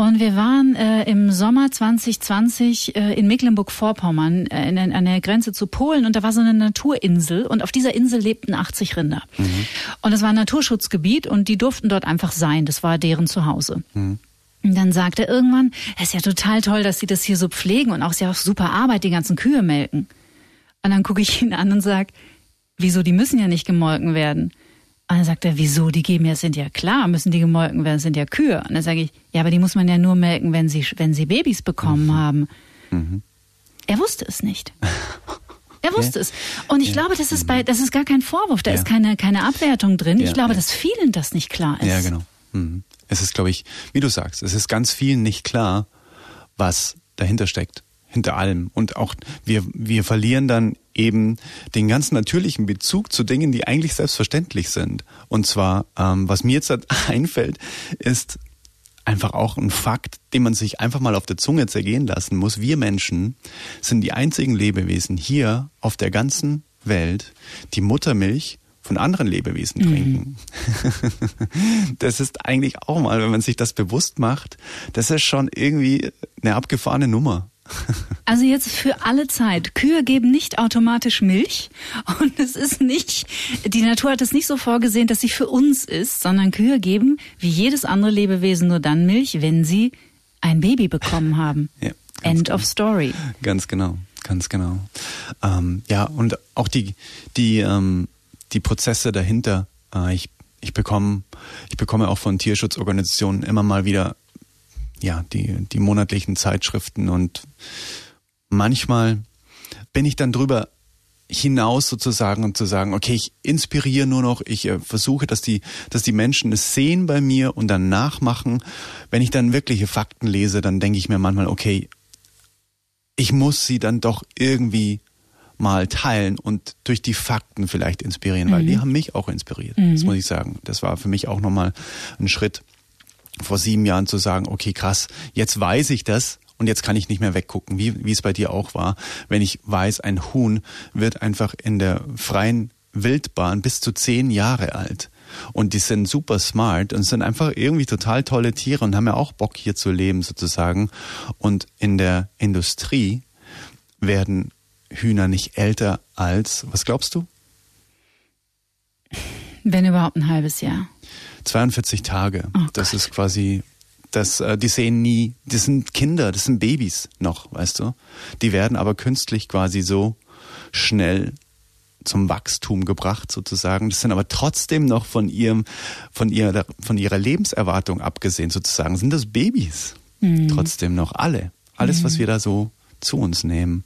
Und wir waren äh, im Sommer 2020 äh, in Mecklenburg-Vorpommern äh, an der Grenze zu Polen und da war so eine Naturinsel und auf dieser Insel lebten 80 Rinder. Mhm. Und es war ein Naturschutzgebiet und die durften dort einfach sein. Das war deren Zuhause. Mhm. Und dann sagte er irgendwann, es ist ja total toll, dass sie das hier so pflegen und auch ist ja super Arbeit, die ganzen Kühe melken. Und dann gucke ich ihn an und sag, wieso, die müssen ja nicht gemolken werden. Und dann sagt er, wieso? Die geben ja, sind ja klar, müssen die gemolken werden, sind ja Kühe. Und dann sage ich, ja, aber die muss man ja nur melken, wenn sie, wenn sie Babys bekommen mhm. haben. Mhm. Er wusste es nicht. Er wusste ja. es. Und ich ja. glaube, das ist bei, das ist gar kein Vorwurf, da ja. ist keine, keine Abwertung drin. Ich glaube, dass vielen das nicht klar ist. Ja, genau. Mhm. Es ist, glaube ich, wie du sagst, es ist ganz vielen nicht klar, was dahinter steckt hinter allem. Und auch wir, wir verlieren dann eben den ganz natürlichen Bezug zu Dingen, die eigentlich selbstverständlich sind. Und zwar, ähm, was mir jetzt einfällt, ist einfach auch ein Fakt, den man sich einfach mal auf der Zunge zergehen lassen muss. Wir Menschen sind die einzigen Lebewesen hier auf der ganzen Welt, die Muttermilch von anderen Lebewesen mhm. trinken. Mhm. Das ist eigentlich auch mal, wenn man sich das bewusst macht, das ist schon irgendwie eine abgefahrene Nummer. Also jetzt für alle Zeit. Kühe geben nicht automatisch Milch und es ist nicht, die Natur hat es nicht so vorgesehen, dass sie für uns ist, sondern Kühe geben wie jedes andere Lebewesen nur dann Milch, wenn sie ein Baby bekommen haben. Ja, End genau. of story. Ganz genau, ganz genau. Ähm, ja, und auch die, die, ähm, die Prozesse dahinter. Äh, ich, ich, bekomme, ich bekomme auch von Tierschutzorganisationen immer mal wieder ja, die, die monatlichen Zeitschriften und manchmal bin ich dann drüber hinaus sozusagen und zu sagen, okay, ich inspiriere nur noch, ich äh, versuche, dass die, dass die Menschen es sehen bei mir und dann nachmachen. Wenn ich dann wirkliche Fakten lese, dann denke ich mir manchmal, okay, ich muss sie dann doch irgendwie mal teilen und durch die Fakten vielleicht inspirieren, mhm. weil die mhm. haben mich auch inspiriert. Mhm. Das muss ich sagen. Das war für mich auch nochmal ein Schritt vor sieben Jahren zu sagen, okay, krass, jetzt weiß ich das und jetzt kann ich nicht mehr weggucken, wie, wie es bei dir auch war. Wenn ich weiß, ein Huhn wird einfach in der freien Wildbahn bis zu zehn Jahre alt. Und die sind super smart und sind einfach irgendwie total tolle Tiere und haben ja auch Bock hier zu leben sozusagen. Und in der Industrie werden Hühner nicht älter als, was glaubst du? Wenn überhaupt ein halbes Jahr. 42 Tage. Oh das Gott. ist quasi, das, äh, die sehen nie, das sind Kinder, das sind Babys noch, weißt du. Die werden aber künstlich quasi so schnell zum Wachstum gebracht sozusagen. Das sind aber trotzdem noch von ihrem, von ihrer, von ihrer Lebenserwartung abgesehen sozusagen, sind das Babys. Mhm. Trotzdem noch alle. Alles, mhm. was wir da so zu uns nehmen.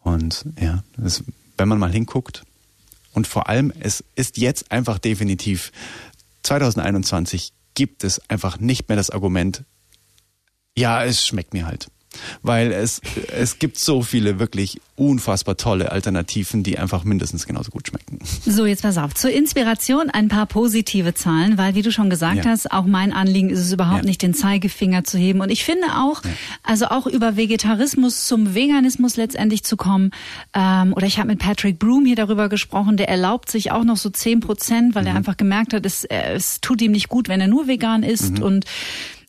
Und ja, das, wenn man mal hinguckt, und vor allem, es ist jetzt einfach definitiv 2021 gibt es einfach nicht mehr das Argument, ja, es schmeckt mir halt weil es, es gibt so viele wirklich unfassbar tolle Alternativen, die einfach mindestens genauso gut schmecken. So, jetzt pass auf. Zur Inspiration ein paar positive Zahlen, weil wie du schon gesagt ja. hast, auch mein Anliegen ist es überhaupt ja. nicht, den Zeigefinger zu heben. Und ich finde auch, ja. also auch über Vegetarismus zum Veganismus letztendlich zu kommen, ähm, oder ich habe mit Patrick Broom hier darüber gesprochen, der erlaubt sich auch noch so zehn Prozent, weil mhm. er einfach gemerkt hat, es, es tut ihm nicht gut, wenn er nur vegan ist mhm. und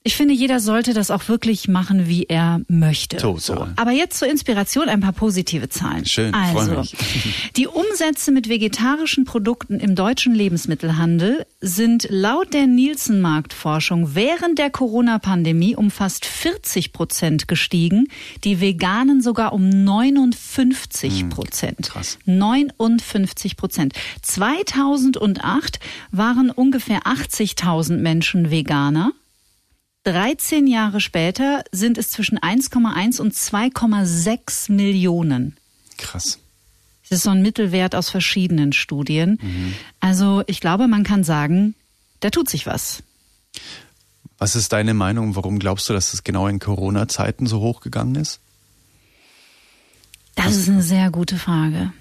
ich finde, jeder sollte das auch wirklich machen, wie er möchte. So. Aber jetzt zur Inspiration ein paar positive Zahlen. Schön, also, die Umsätze mit vegetarischen Produkten im deutschen Lebensmittelhandel sind laut der Nielsen-Marktforschung während der Corona-Pandemie um fast 40 Prozent gestiegen, die veganen sogar um 59 hm, Prozent. Hm, krass. 59 Prozent. 2008 waren ungefähr 80.000 Menschen Veganer. 13 Jahre später sind es zwischen 1,1 und 2,6 Millionen. Krass. Das ist so ein Mittelwert aus verschiedenen Studien. Mhm. Also ich glaube, man kann sagen, da tut sich was. Was ist deine Meinung? Warum glaubst du, dass es genau in Corona-Zeiten so hochgegangen ist? Das ist eine sehr gute Frage.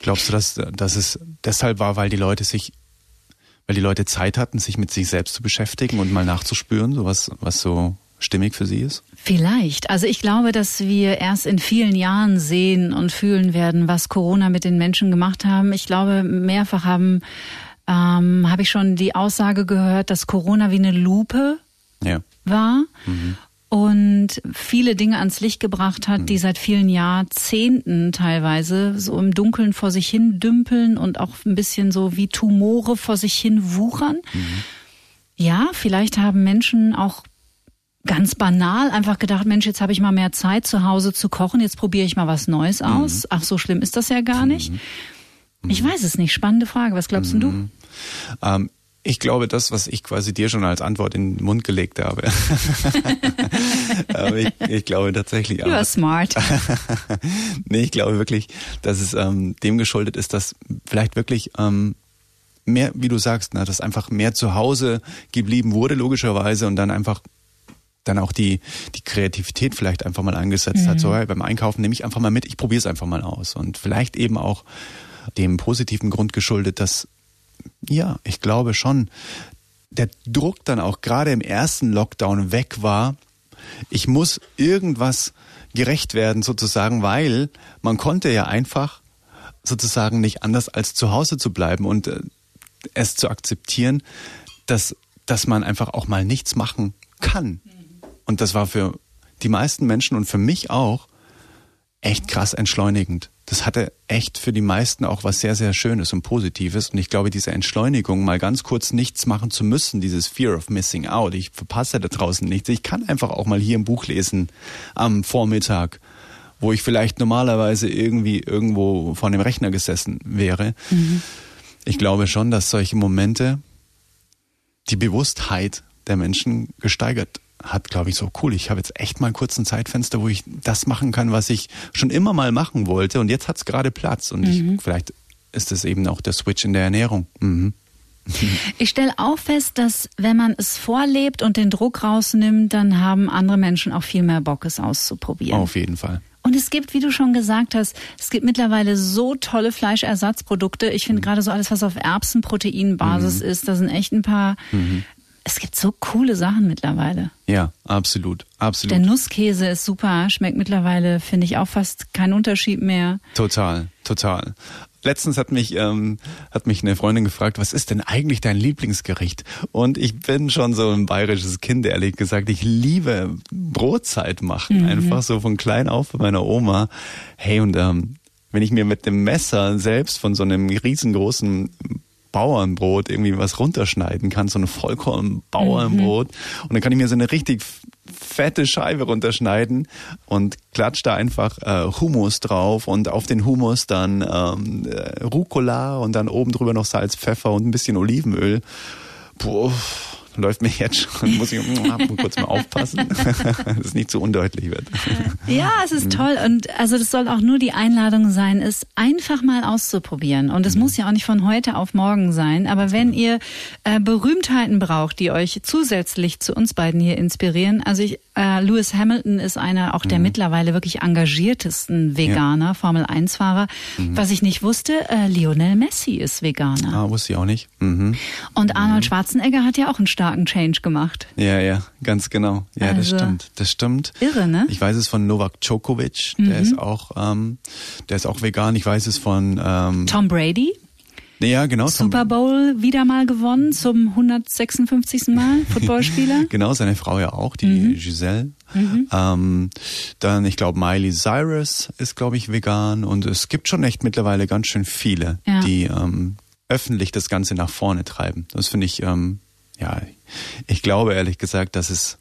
Glaubst du, dass, dass es deshalb war, weil die Leute sich weil die Leute Zeit hatten, sich mit sich selbst zu beschäftigen und mal nachzuspüren, so was, was so stimmig für sie ist? Vielleicht. Also ich glaube, dass wir erst in vielen Jahren sehen und fühlen werden, was Corona mit den Menschen gemacht haben. Ich glaube, mehrfach haben ähm, habe ich schon die Aussage gehört, dass Corona wie eine Lupe ja. war. Mhm und viele Dinge ans Licht gebracht hat, die mhm. seit vielen Jahrzehnten teilweise so im Dunkeln vor sich hin dümpeln und auch ein bisschen so wie Tumore vor sich hin wuchern. Mhm. Ja, vielleicht haben Menschen auch ganz banal einfach gedacht, Mensch, jetzt habe ich mal mehr Zeit zu Hause zu kochen, jetzt probiere ich mal was Neues mhm. aus. Mhm. Ach, so schlimm ist das ja gar nicht. Mhm. Ich weiß es nicht. Spannende Frage. Was glaubst du? Ähm, ich glaube, das, was ich quasi dir schon als Antwort in den Mund gelegt habe. Aber ich, ich, glaube tatsächlich. You are smart. nee, ich glaube wirklich, dass es ähm, dem geschuldet ist, dass vielleicht wirklich ähm, mehr, wie du sagst, na, dass einfach mehr zu Hause geblieben wurde, logischerweise, und dann einfach dann auch die, die Kreativität vielleicht einfach mal eingesetzt mhm. hat. So, beim Einkaufen nehme ich einfach mal mit, ich probiere es einfach mal aus. Und vielleicht eben auch dem positiven Grund geschuldet, dass ja, ich glaube schon. Der Druck dann auch gerade im ersten Lockdown weg war. Ich muss irgendwas gerecht werden sozusagen, weil man konnte ja einfach sozusagen nicht anders als zu Hause zu bleiben und äh, es zu akzeptieren, dass, dass man einfach auch mal nichts machen kann. Und das war für die meisten Menschen und für mich auch echt krass entschleunigend das hatte echt für die meisten auch was sehr, sehr Schönes und Positives. Und ich glaube, diese Entschleunigung, mal ganz kurz nichts machen zu müssen, dieses Fear of Missing Out, ich verpasse da draußen nichts. Ich kann einfach auch mal hier ein Buch lesen am Vormittag, wo ich vielleicht normalerweise irgendwie irgendwo vor dem Rechner gesessen wäre. Mhm. ich glaube schon, dass solche Momente die Bewusstheit der Menschen gesteigert hat, glaube ich, so cool. Ich habe jetzt echt mal kurz ein Zeitfenster, wo ich das machen kann, was ich schon immer mal machen wollte und jetzt hat es gerade Platz und mhm. ich, vielleicht ist es eben auch der Switch in der Ernährung. Mhm. Ich stelle auch fest, dass wenn man es vorlebt und den Druck rausnimmt, dann haben andere Menschen auch viel mehr Bock, es auszuprobieren. Auf jeden Fall. Und es gibt, wie du schon gesagt hast, es gibt mittlerweile so tolle Fleischersatzprodukte. Ich finde mhm. gerade so alles, was auf Erbsenproteinbasis mhm. ist, da sind echt ein paar. Mhm. Es gibt so coole Sachen mittlerweile. Ja, absolut, absolut. Der Nusskäse ist super, schmeckt mittlerweile, finde ich auch fast keinen Unterschied mehr. Total, total. Letztens hat mich, ähm, hat mich eine Freundin gefragt, was ist denn eigentlich dein Lieblingsgericht? Und ich bin schon so ein bayerisches Kind, ehrlich gesagt. Ich liebe Brotzeit machen, mhm. einfach so von klein auf bei meiner Oma. Hey, und ähm, wenn ich mir mit dem Messer selbst von so einem riesengroßen Bauernbrot irgendwie was runterschneiden kann, so ein Vollkorn-Bauernbrot. Mhm. Und dann kann ich mir so eine richtig fette Scheibe runterschneiden und klatsch da einfach äh, Hummus drauf und auf den Hummus dann ähm, äh, Rucola und dann oben drüber noch Salz, Pfeffer und ein bisschen Olivenöl. Puh, läuft mir jetzt schon, muss ich kurz mal aufpassen, dass es nicht zu undeutlich wird. Ja, es ist mhm. toll und also das soll auch nur die Einladung sein, es einfach mal auszuprobieren und es mhm. muss ja auch nicht von heute auf morgen sein, aber wenn ihr äh, Berühmtheiten braucht, die euch zusätzlich zu uns beiden hier inspirieren, also ich, äh, Lewis Hamilton ist einer auch der mhm. mittlerweile wirklich engagiertesten Veganer, ja. Formel 1 Fahrer. Mhm. Was ich nicht wusste, äh, Lionel Messi ist Veganer. Ah, wusste ich auch nicht. Mhm. Und Arnold Schwarzenegger hat ja auch einen starken Change gemacht. Ja, ja, ganz genau. Ja, also, das stimmt. Das stimmt. Irre, ne? Ich weiß es von Novak Djokovic, der mhm. ist auch, ähm, der ist auch vegan. Ich weiß es von ähm, Tom Brady. Ja, genau. Super Bowl wieder mal gewonnen zum 156. Mal Footballspieler. genau, seine Frau ja auch, die mhm. Giselle. Mhm. Ähm, dann, ich glaube, Miley Cyrus ist, glaube ich, vegan und es gibt schon echt mittlerweile ganz schön viele, ja. die ähm, öffentlich das Ganze nach vorne treiben. Das finde ich ähm, ja, ich glaube ehrlich gesagt, dass es,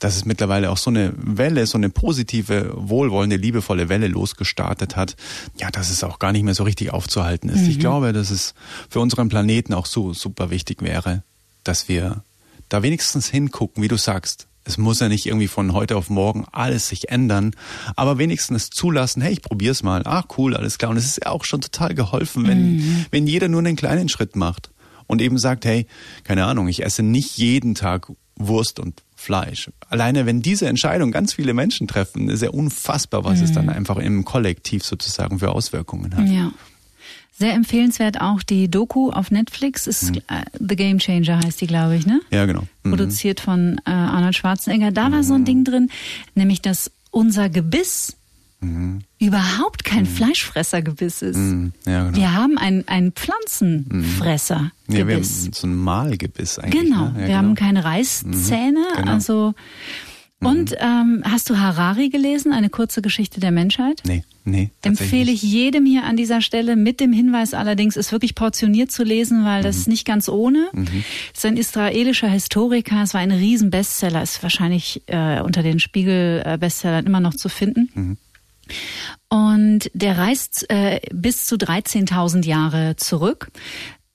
dass es mittlerweile auch so eine Welle, so eine positive, wohlwollende, liebevolle Welle losgestartet hat, ja, dass es auch gar nicht mehr so richtig aufzuhalten ist. Mhm. Ich glaube, dass es für unseren Planeten auch so super wichtig wäre, dass wir da wenigstens hingucken, wie du sagst. Es muss ja nicht irgendwie von heute auf morgen alles sich ändern, aber wenigstens zulassen, hey, ich probier's mal. Ach cool, alles klar. Und es ist ja auch schon total geholfen, wenn, mhm. wenn jeder nur einen kleinen Schritt macht und eben sagt, hey, keine Ahnung, ich esse nicht jeden Tag Wurst und Fleisch. Alleine wenn diese Entscheidung ganz viele Menschen treffen, ist ja unfassbar, was mhm. es dann mhm. einfach im Kollektiv sozusagen für Auswirkungen hat. Ja. Sehr empfehlenswert auch die Doku auf Netflix. Ist, mhm. äh, The Game Changer heißt die, glaube ich, ne? Ja, genau. Mhm. Produziert von äh, Arnold Schwarzenegger. Da war so ein mhm. Ding drin, nämlich dass unser Gebiss mhm. überhaupt kein mhm. Fleischfressergebiss ist. Mhm. Ja, genau. Wir haben ein, ein Pflanzenfresser. Mhm. Ja, wir haben so ein Mahlgebiss eigentlich. Genau, ne? ja, wir genau. haben keine Reißzähne, mhm. genau. also mhm. und ähm, hast du Harari gelesen, eine kurze Geschichte der Menschheit? Nee, nee. Empfehle ich jedem hier an dieser Stelle mit dem Hinweis allerdings, es wirklich portioniert zu lesen, weil das ist nicht ganz ohne. Mhm. Es ist ein israelischer Historiker, es war ein Riesenbestseller, ist wahrscheinlich äh, unter den Spiegel-Bestsellern immer noch zu finden. Mhm. Und der reist äh, bis zu 13.000 Jahre zurück,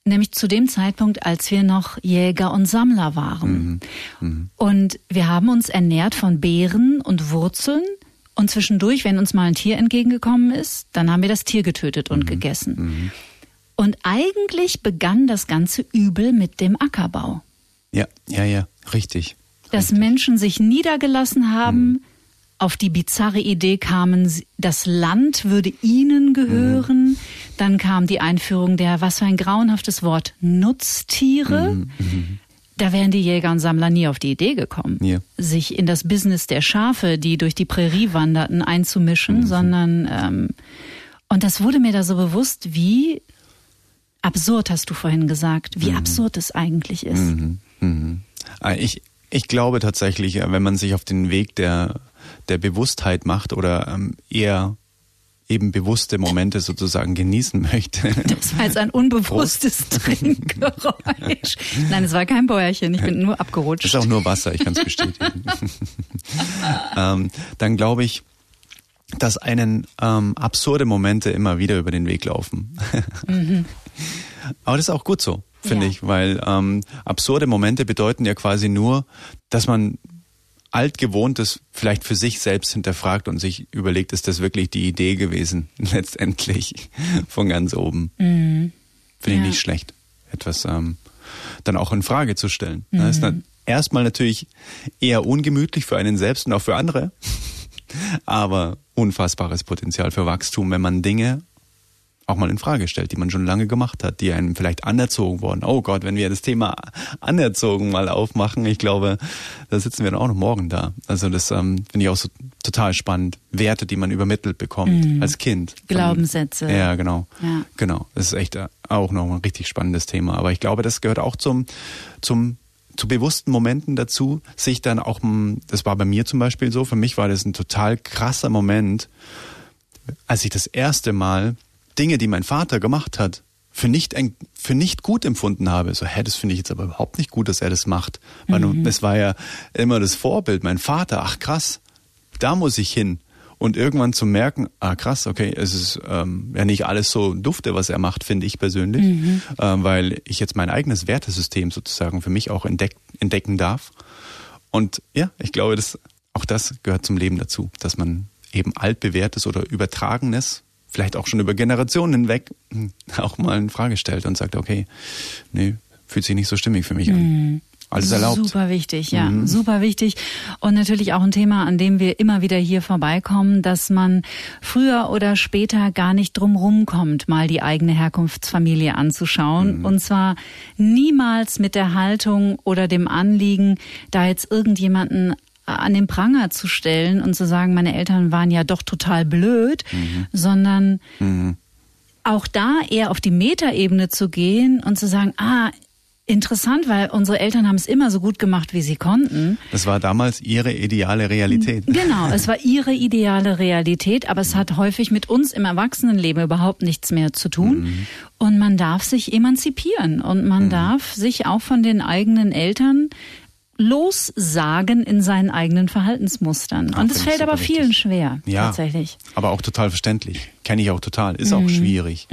nämlich zu dem Zeitpunkt, als wir noch Jäger und Sammler waren. Mhm. Mhm. Und wir haben uns ernährt von Beeren und Wurzeln. Und zwischendurch, wenn uns mal ein Tier entgegengekommen ist, dann haben wir das Tier getötet und mhm. gegessen. Mhm. Und eigentlich begann das ganze Übel mit dem Ackerbau. Ja, ja, ja, richtig. Dass richtig. Menschen sich niedergelassen haben, mhm auf die bizarre Idee kamen, das Land würde ihnen gehören. Mhm. Dann kam die Einführung der, was für ein grauenhaftes Wort, Nutztiere. Mhm. mhm. Da wären die Jäger und Sammler nie auf die Idee gekommen, ja. sich in das Business der Schafe, die durch die Prärie wanderten, einzumischen, mhm. sondern ähm, und das wurde mir da so bewusst, wie absurd hast du vorhin gesagt, wie mhm. absurd es eigentlich ist. Mhm. Ah, ich, ich glaube tatsächlich, wenn man sich auf den Weg der der Bewusstheit macht oder ähm, eher eben bewusste Momente sozusagen genießen möchte. Das war jetzt ein unbewusstes Trinkgeräusch. Nein, es war kein Bäuerchen, ich bin nur abgerutscht. Es ist auch nur Wasser, ich kann es bestätigen. ähm, dann glaube ich, dass einen ähm, absurde Momente immer wieder über den Weg laufen. mhm. Aber das ist auch gut so, finde Ja. ich, weil ähm, absurde Momente bedeuten ja quasi nur, dass man altgewohntes vielleicht für sich selbst hinterfragt und sich überlegt, ist das wirklich die Idee gewesen, letztendlich von ganz oben. Finde ich Ja. nicht schlecht, etwas ähm, dann auch in Frage zu stellen. Das ist dann erstmal natürlich eher ungemütlich für einen selbst und auch für andere, aber unfassbares Potenzial für Wachstum, wenn man Dinge auch mal in Frage stellt, die man schon lange gemacht hat, die einem vielleicht anerzogen wurden. Oh Gott, wenn wir das Thema anerzogen mal aufmachen, ich glaube, da sitzen wir dann auch noch morgen da. Also das ähm, finde ich auch so total spannend. Werte, die man übermittelt bekommt als Kind. Von- Glaubenssätze. Ja, genau. Ja. Genau. Das ist echt äh, auch noch ein richtig spannendes Thema. Aber ich glaube, das gehört auch zum, zum zu bewussten Momenten dazu, sich dann auch, m, das war bei mir zum Beispiel so, für mich war das ein total krasser Moment, als ich das erste Mal Dinge, die mein Vater gemacht hat, für nicht, für nicht gut empfunden habe. So, hä, das finde ich jetzt aber überhaupt nicht gut, dass er das macht. Weil Mhm. es war ja immer das Vorbild, mein Vater, ach krass, da muss ich hin. Und irgendwann zu merken, ah krass, okay, es ist ähm, ja nicht alles so dufte, was er macht, finde ich persönlich, Mhm. ähm, weil ich jetzt mein eigenes Wertesystem sozusagen für mich auch entdeck, entdecken darf. Und ja, ich glaube, das, auch das gehört zum Leben dazu, dass man eben altbewährtes oder übertragenes, vielleicht auch schon über Generationen hinweg, hm, auch mal in Frage stellt und sagt, okay, nee, fühlt sich nicht so stimmig für mich an. Alles erlaubt. Super wichtig, ja, super wichtig. Und natürlich auch ein Thema, an dem wir immer wieder hier vorbeikommen, dass man früher oder später gar nicht drum rumkommt, mal die eigene Herkunftsfamilie anzuschauen. Und zwar niemals mit der Haltung oder dem Anliegen, da jetzt irgendjemanden an den Pranger zu stellen und zu sagen, meine Eltern waren ja doch total blöd, sondern auch da eher auf die Metaebene zu gehen und zu sagen, ah, interessant, weil unsere Eltern haben es immer so gut gemacht, wie sie konnten. Das war damals ihre ideale Realität. Genau, es war ihre ideale Realität, aber es hat häufig mit uns im Erwachsenenleben überhaupt nichts mehr zu tun. Und man darf sich emanzipieren und man darf sich auch von den eigenen Eltern lossagen in seinen eigenen Verhaltensmustern. Ah, und es fällt aber vielen wichtig. schwer, Ja, tatsächlich. aber auch total verständlich. Kenne ich auch total. Ist Mhm. auch schwierig.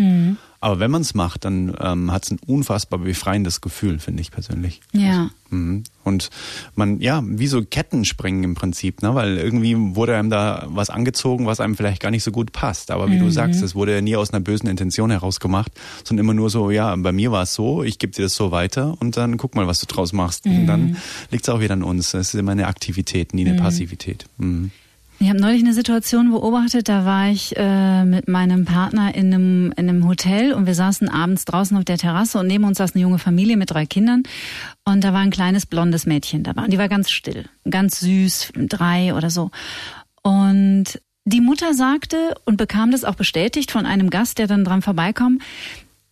Aber wenn man es macht, dann ähm, hat es ein unfassbar befreiendes Gefühl, finde ich persönlich. Ja. Mhm. Und man, ja, wie so Ketten springen im Prinzip, ne? weil irgendwie wurde einem da was angezogen, was einem vielleicht gar nicht so gut passt. Aber wie du sagst, es wurde ja nie aus einer bösen Intention heraus gemacht, sondern immer nur so, ja, bei mir war es so, ich gebe dir das so weiter und dann guck mal, was du draus machst. Und dann liegt es auch wieder an uns. Es ist immer eine Aktivität, nie eine Passivität. Ich habe neulich eine Situation beobachtet, da war ich äh, mit meinem Partner in einem, in einem Hotel und wir saßen abends draußen auf der Terrasse und neben uns saß eine junge Familie mit drei Kindern und da war ein kleines blondes Mädchen dabei und die war ganz still, ganz süß, drei oder so. Und die Mutter sagte und bekam das auch bestätigt von einem Gast, der dann dran vorbeikam,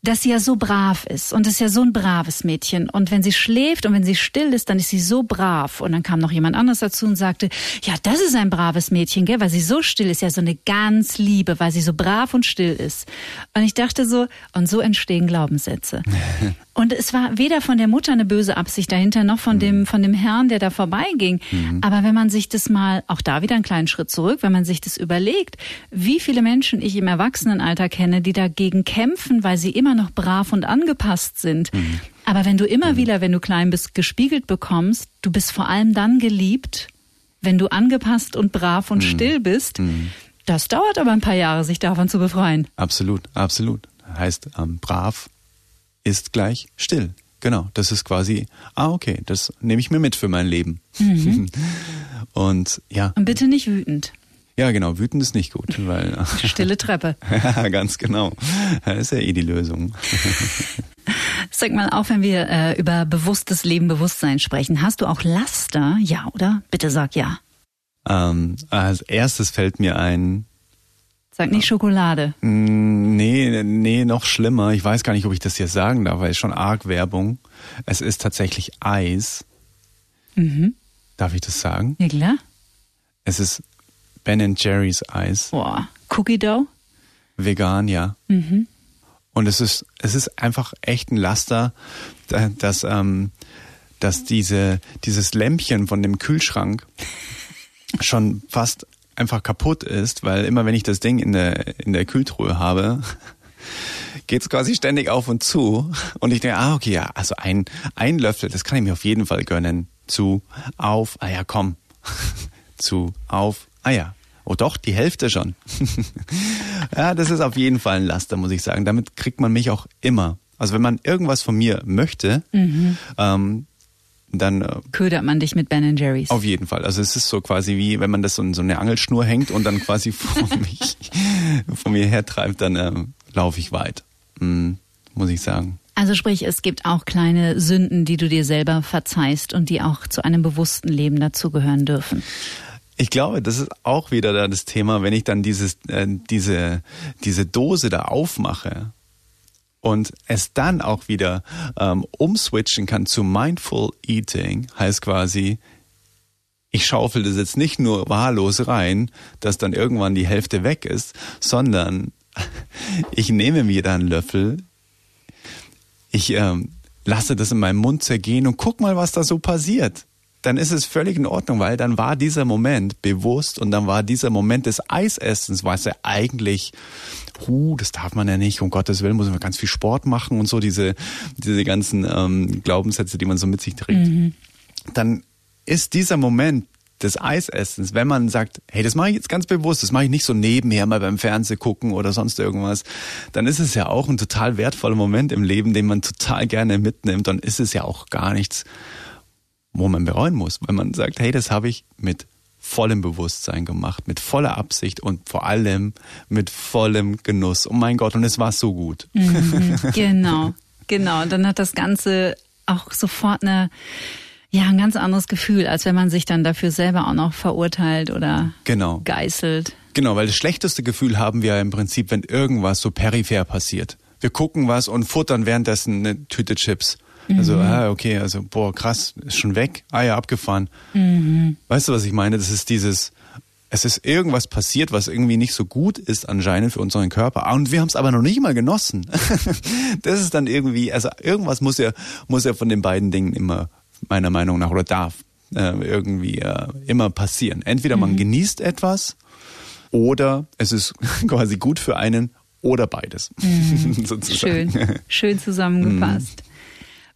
dass sie ja so brav ist und ist ja so ein braves Mädchen und wenn sie schläft und wenn sie still ist, dann ist sie so brav und dann kam noch jemand anderes dazu und sagte, ja, das ist ein braves Mädchen, gell, weil sie so still ist, ja so eine ganz Liebe, weil sie so brav und still ist. Und ich dachte so, und so entstehen Glaubenssätze. Und es war weder von der Mutter eine böse Absicht dahinter, noch von dem, von dem Herrn, der da vorbeiging. Aber wenn man sich das mal, auch da wieder einen kleinen Schritt zurück, wenn man sich das überlegt, wie viele Menschen ich im Erwachsenenalter kenne, die dagegen kämpfen, weil sie immer noch brav und angepasst sind. Aber wenn du immer wieder, wenn du klein bist, gespiegelt bekommst, du bist vor allem dann geliebt, wenn du angepasst und brav und still bist. Das dauert aber ein paar Jahre, sich davon zu befreien. Absolut, absolut. Heißt, ähm, brav ist gleich still. Genau, das ist quasi, ah, okay, das nehme ich mir mit für mein Leben. Und ja, Und bitte nicht wütend. Ja, genau, wütend ist nicht gut, weil, Stille Treppe. ja, ganz genau. Das ist ja eh die Lösung. Sag mal, auch wenn wir äh, über bewusstes Leben, Bewusstsein sprechen, hast du auch Laster? Ja, oder? Bitte sag ja. Ähm, als erstes fällt mir ein, Sag nicht Schokolade. Mm, Nee, nee, noch schlimmer. Ich weiß gar nicht, ob ich das hier sagen darf, weil es schon arg Werbung. Es ist tatsächlich Eis. Mhm. Darf ich das sagen? Ja, klar. Es ist Ben Jerry's Eis. Boah. Cookie Dough? Vegan, ja. Und es ist, es ist einfach echt ein Laster, da- dass, ähm, dass diese, dieses Lämpchen von dem Kühlschrank schon fast einfach kaputt ist, weil immer wenn ich das Ding in der, in der Kühltruhe habe, geht es quasi ständig auf und zu. Und ich denke, ah, okay, ja, also ein, ein Löffel, das kann ich mir auf jeden Fall gönnen. Zu, auf, ah ja, komm. zu, auf, ah ja. Oh doch, die Hälfte schon. ja, das ist auf jeden Fall ein Laster, muss ich sagen. Damit kriegt man mich auch immer. Also wenn man irgendwas von mir möchte, mhm. ähm, dann äh, ködert man dich mit Ben Jerry's. Auf jeden Fall. Also es ist so quasi wie, wenn man das so in so eine Angelschnur hängt und dann quasi vor, mich, vor mir hertreibt, dann äh, laufe ich weit. Mhm, muss ich sagen. Also sprich, es gibt auch kleine Sünden, die du dir selber verzeihst und die auch zu einem bewussten Leben dazugehören dürfen. Ich glaube, das ist auch wieder das Thema, wenn ich dann dieses, äh, diese, diese Dose da aufmache und es dann auch wieder ähm, umswitchen kann zu Mindful Eating, heißt quasi, ich schaufel das jetzt nicht nur wahllos rein, dass dann irgendwann die Hälfte weg ist, sondern ich nehme mir da einen Löffel, ich ähm, lasse das in meinem Mund zergehen und guck mal, was da so passiert dann ist es völlig in Ordnung, weil dann war dieser Moment bewusst und dann war dieser Moment des Eisessens, was ja eigentlich, huh, das darf man ja nicht, um Gottes Willen muss man ganz viel Sport machen und so, diese, diese ganzen ähm, Glaubenssätze, die man so mit sich trägt. Mhm. Dann ist dieser Moment des Eisessens, wenn man sagt, hey, das mache ich jetzt ganz bewusst, das mache ich nicht so nebenher mal beim Fernseh gucken oder sonst irgendwas, dann ist es ja auch ein total wertvoller Moment im Leben, den man total gerne mitnimmt. Dann ist es ja auch gar nichts, wo man bereuen muss, weil man sagt, hey, das habe ich mit vollem Bewusstsein gemacht, mit voller Absicht und vor allem mit vollem Genuss. Oh mein Gott, und es war so gut. Mhm, genau, genau. Und dann hat das Ganze auch sofort eine, ja, ein ganz anderes Gefühl, als wenn man sich dann dafür selber auch noch verurteilt oder genau. geißelt. Genau, weil das schlechteste Gefühl haben wir ja im Prinzip, wenn irgendwas so peripher passiert. Wir gucken was und futtern währenddessen eine Tüte Chips. Also, mhm. ah, okay, also, boah, krass, ist schon weg. Ah ja, abgefahren. Mhm. Weißt du, was ich meine? Das ist dieses, es ist irgendwas passiert, was irgendwie nicht so gut ist anscheinend für unseren Körper. Ah, und wir haben es aber noch nicht mal genossen. das ist dann irgendwie, also irgendwas muss ja, muss ja von den beiden Dingen immer, meiner Meinung nach, oder darf äh, irgendwie äh, immer passieren. Entweder man mhm. genießt etwas oder es ist quasi gut für einen oder beides. Mhm. Schön, schön zusammengefasst. Mhm.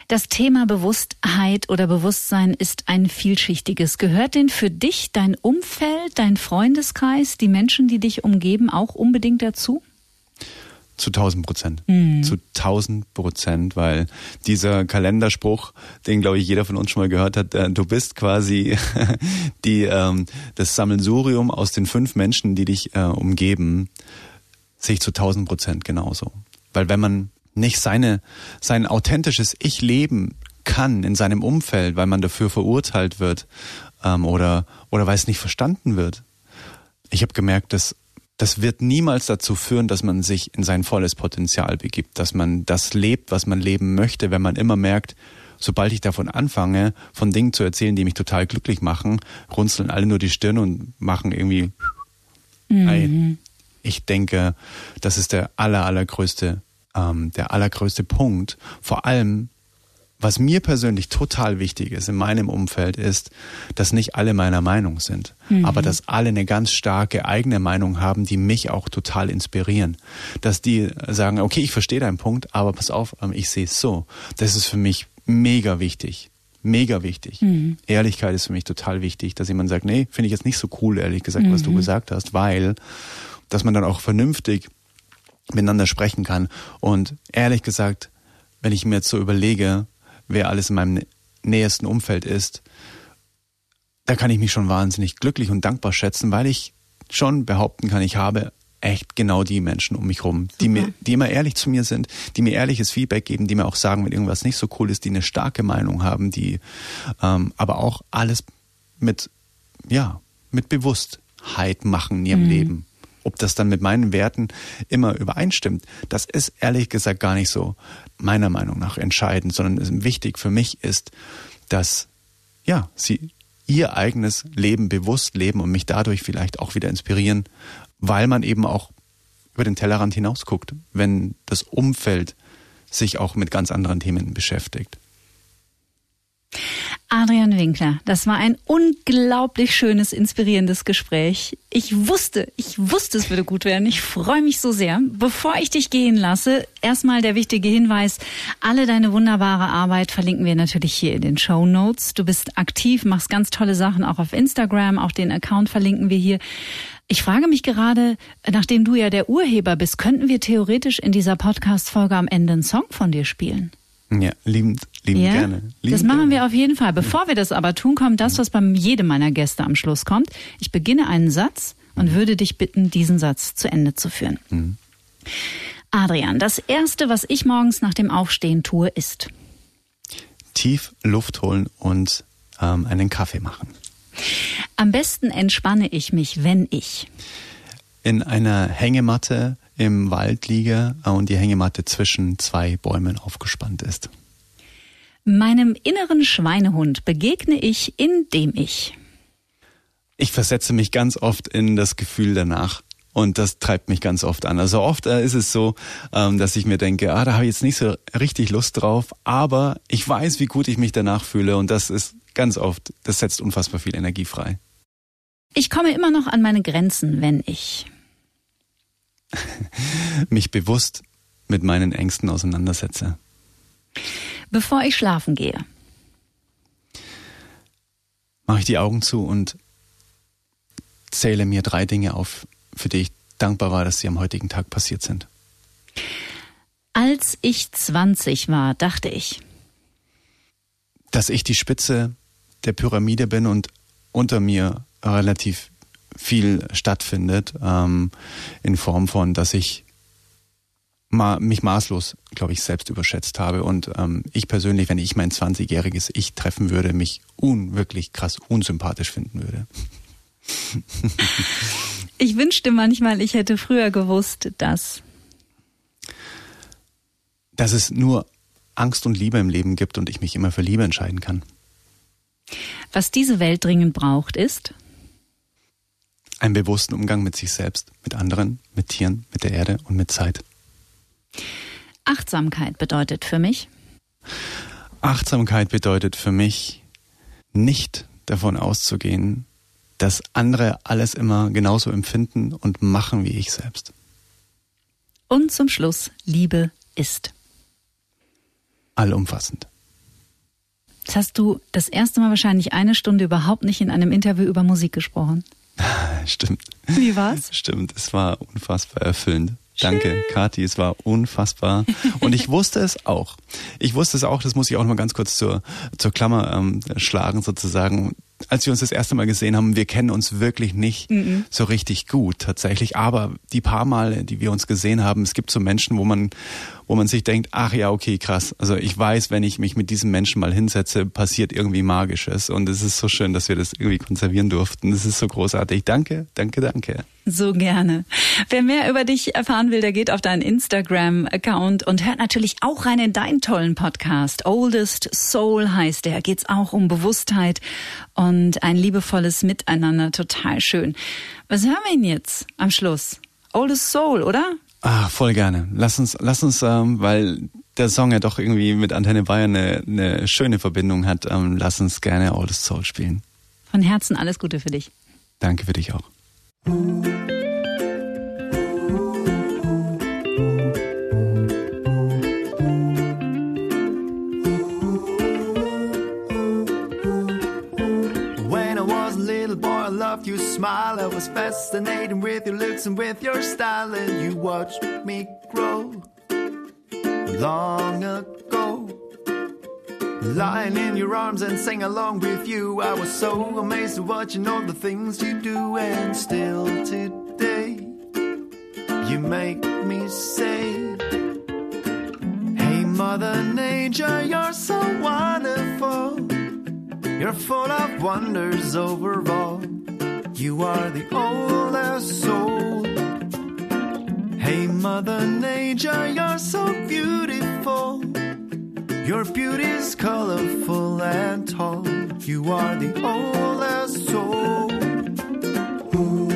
Das Thema Bewusstheit oder Bewusstsein ist ein vielschichtiges. Gehört denn für dich dein Umfeld, dein Freundeskreis, die Menschen, die dich umgeben, auch unbedingt dazu? Zu tausend Prozent. Mhm. Zu tausend Prozent, weil dieser Kalenderspruch, den glaube ich jeder von uns schon mal gehört hat, äh, du bist quasi die, ähm, das Sammelsurium aus den fünf Menschen, die dich äh, umgeben, sehe ich zu tausend Prozent genauso. Weil wenn man nicht seine, sein authentisches Ich leben kann in seinem Umfeld, weil man dafür verurteilt wird ähm, oder, oder weil es nicht verstanden wird. Ich habe gemerkt, dass das wird niemals dazu führen, dass man sich in sein volles Potenzial begibt, dass man das lebt, was man leben möchte, wenn man immer merkt, sobald ich davon anfange, von Dingen zu erzählen, die mich total glücklich machen, runzeln alle nur die Stirn und machen irgendwie. Mhm. Ich denke, das ist der aller, allergrößte ähm, der allergrößte Punkt. Vor allem, was mir persönlich total wichtig ist in meinem Umfeld, ist, dass nicht alle meiner Meinung sind, mhm. aber dass alle eine ganz starke eigene Meinung haben, die mich auch total inspirieren. Dass die sagen, okay, ich verstehe deinen Punkt, aber pass auf, ähm, ich sehe es so. Das ist für mich mega wichtig. Mega wichtig. Mhm. Ehrlichkeit ist für mich total wichtig, dass jemand sagt, nee, finde ich jetzt nicht so cool, ehrlich gesagt, mhm. was du mhm. gesagt hast, weil, dass man dann auch vernünftig miteinander sprechen kann. Und ehrlich gesagt, wenn ich mir jetzt so überlege, wer alles in meinem nähesten Umfeld ist, da kann ich mich schon wahnsinnig glücklich und dankbar schätzen, weil ich schon behaupten kann, ich habe echt genau die Menschen um mich rum, die mir, die immer ehrlich zu mir sind, die mir ehrliches Feedback geben, die mir auch sagen, wenn irgendwas nicht so cool ist, die eine starke Meinung haben, die ähm, aber auch alles mit, ja, mit Bewusstheit machen in ihrem mhm. Leben. Ob das dann mit meinen Werten immer übereinstimmt, das ist ehrlich gesagt gar nicht so meiner Meinung nach entscheidend, sondern wichtig für mich ist, dass ja, sie ihr eigenes Leben bewusst leben und mich dadurch vielleicht auch wieder inspirieren, weil man eben auch über den Tellerrand hinausguckt, wenn das Umfeld sich auch mit ganz anderen Themen beschäftigt. Adrian Winkler, das war ein unglaublich schönes, inspirierendes Gespräch. Ich wusste, ich wusste, es würde gut werden. Ich freue mich so sehr. Bevor ich dich gehen lasse, erstmal der wichtige Hinweis. Alle deine wunderbare Arbeit verlinken wir natürlich hier in den Show Notes. Du bist aktiv, machst ganz tolle Sachen auch auf Instagram. Auch den Account verlinken wir hier. Ich frage mich gerade, nachdem du ja der Urheber bist, könnten wir theoretisch in dieser Podcast-Folge am Ende einen Song von dir spielen? Ja, liebend, liebend ja? gerne. Liebend das machen gerne. wir auf jeden Fall. Bevor wir das aber tun, kommt das, was bei jedem meiner Gäste am Schluss kommt. Ich beginne einen Satz und würde dich bitten, diesen Satz zu Ende zu führen. Mhm. Adrian, das Erste, was ich morgens nach dem Aufstehen tue, ist tief Luft holen und ähm, einen Kaffee machen. Am besten entspanne ich mich, wenn ich in einer Hängematte im Wald liege und die Hängematte zwischen zwei Bäumen aufgespannt ist. Meinem inneren Schweinehund begegne ich, indem ich. Ich versetze mich ganz oft in das Gefühl danach. Und das treibt mich ganz oft an. Also oft äh, ist es so, ähm, dass ich mir denke, ah, da habe ich jetzt nicht so richtig Lust drauf, aber ich weiß, wie gut ich mich danach fühle und das ist ganz oft, das setzt unfassbar viel Energie frei. Ich komme immer noch an meine Grenzen, wenn ich mich bewusst mit meinen Ängsten auseinandersetze. Bevor ich schlafen gehe, mache ich die Augen zu und zähle mir drei Dinge auf, für die ich dankbar war, dass sie am heutigen Tag passiert sind. Als ich 20 war, dachte ich, dass ich die Spitze der Pyramide bin und unter mir relativ viel stattfindet, ähm, in Form von, dass ich ma mich maßlos, glaube ich, selbst überschätzt habe und ähm, ich persönlich, wenn ich mein 20-jähriges Ich treffen würde, mich unwirklich krass unsympathisch finden würde. ich wünschte manchmal, ich hätte früher gewusst, dass dass es nur Angst und Liebe im Leben gibt und ich mich immer für Liebe entscheiden kann. Was diese Welt dringend braucht, ist einen bewussten Umgang mit sich selbst, mit anderen, mit Tieren, mit der Erde und mit Zeit. Achtsamkeit bedeutet für mich? Achtsamkeit bedeutet für mich, nicht davon auszugehen, dass andere alles immer genauso empfinden und machen wie ich selbst. Und zum Schluss, Liebe ist. Allumfassend. Jetzt hast du das erste Mal wahrscheinlich eine Stunde überhaupt nicht in einem Interview über Musik gesprochen. Stimmt. Wie war's? Stimmt, es war unfassbar erfüllend. Danke, Kathi, es war unfassbar. Und ich wusste es auch. Ich wusste es auch, das muss ich auch noch mal ganz kurz zur, zur Klammer ähm, schlagen sozusagen. Als wir uns das erste Mal gesehen haben, wir kennen uns wirklich nicht mm -mm. so richtig gut tatsächlich, aber die paar Male, die wir uns gesehen haben, es gibt so Menschen, wo man, wo man sich denkt, ach ja, okay, krass. Also ich weiß, wenn ich mich mit diesem Menschen mal hinsetze, passiert irgendwie Magisches. Und es ist so schön, dass wir das irgendwie konservieren durften. Es ist so großartig. Danke, danke, danke. So gerne. Wer mehr über dich erfahren will, der geht auf deinen Instagram-Account und hört natürlich auch rein in deinen tollen Podcast. Oldest Soul heißt der. Geht's auch um Bewusstheit und ein liebevolles Miteinander. Total schön. Was hören wir denn jetzt am Schluss? Oldest Soul, oder? Ah, voll gerne. Lass uns, lass uns, ähm, weil der Song ja doch irgendwie mit Antenne Bayern eine, eine schöne Verbindung hat, ähm, lass uns gerne Oldest Soul spielen. Von Herzen alles Gute für dich. Danke für dich auch. Smile. I was fascinated with your looks and with your style, and you watched me grow long ago. Lying in your arms and sing along with you, I was so amazed at watching all the things you do, and still today, you make me say, Hey, Mother Nature, you're so wonderful. You're full of wonders overall. You are the oldest soul. Hey, Mother Nature, you're so beautiful. Your beauty's colorful and tall. You are the oldest soul. Now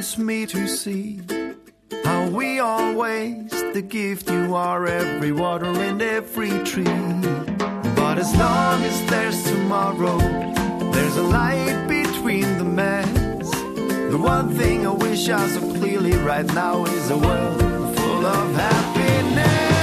me to see how we all waste the gift you are every water and every tree. But as long as there's tomorrow, there's a light between the mess. The one thing I wish I saw clearly right now is a world full of happiness.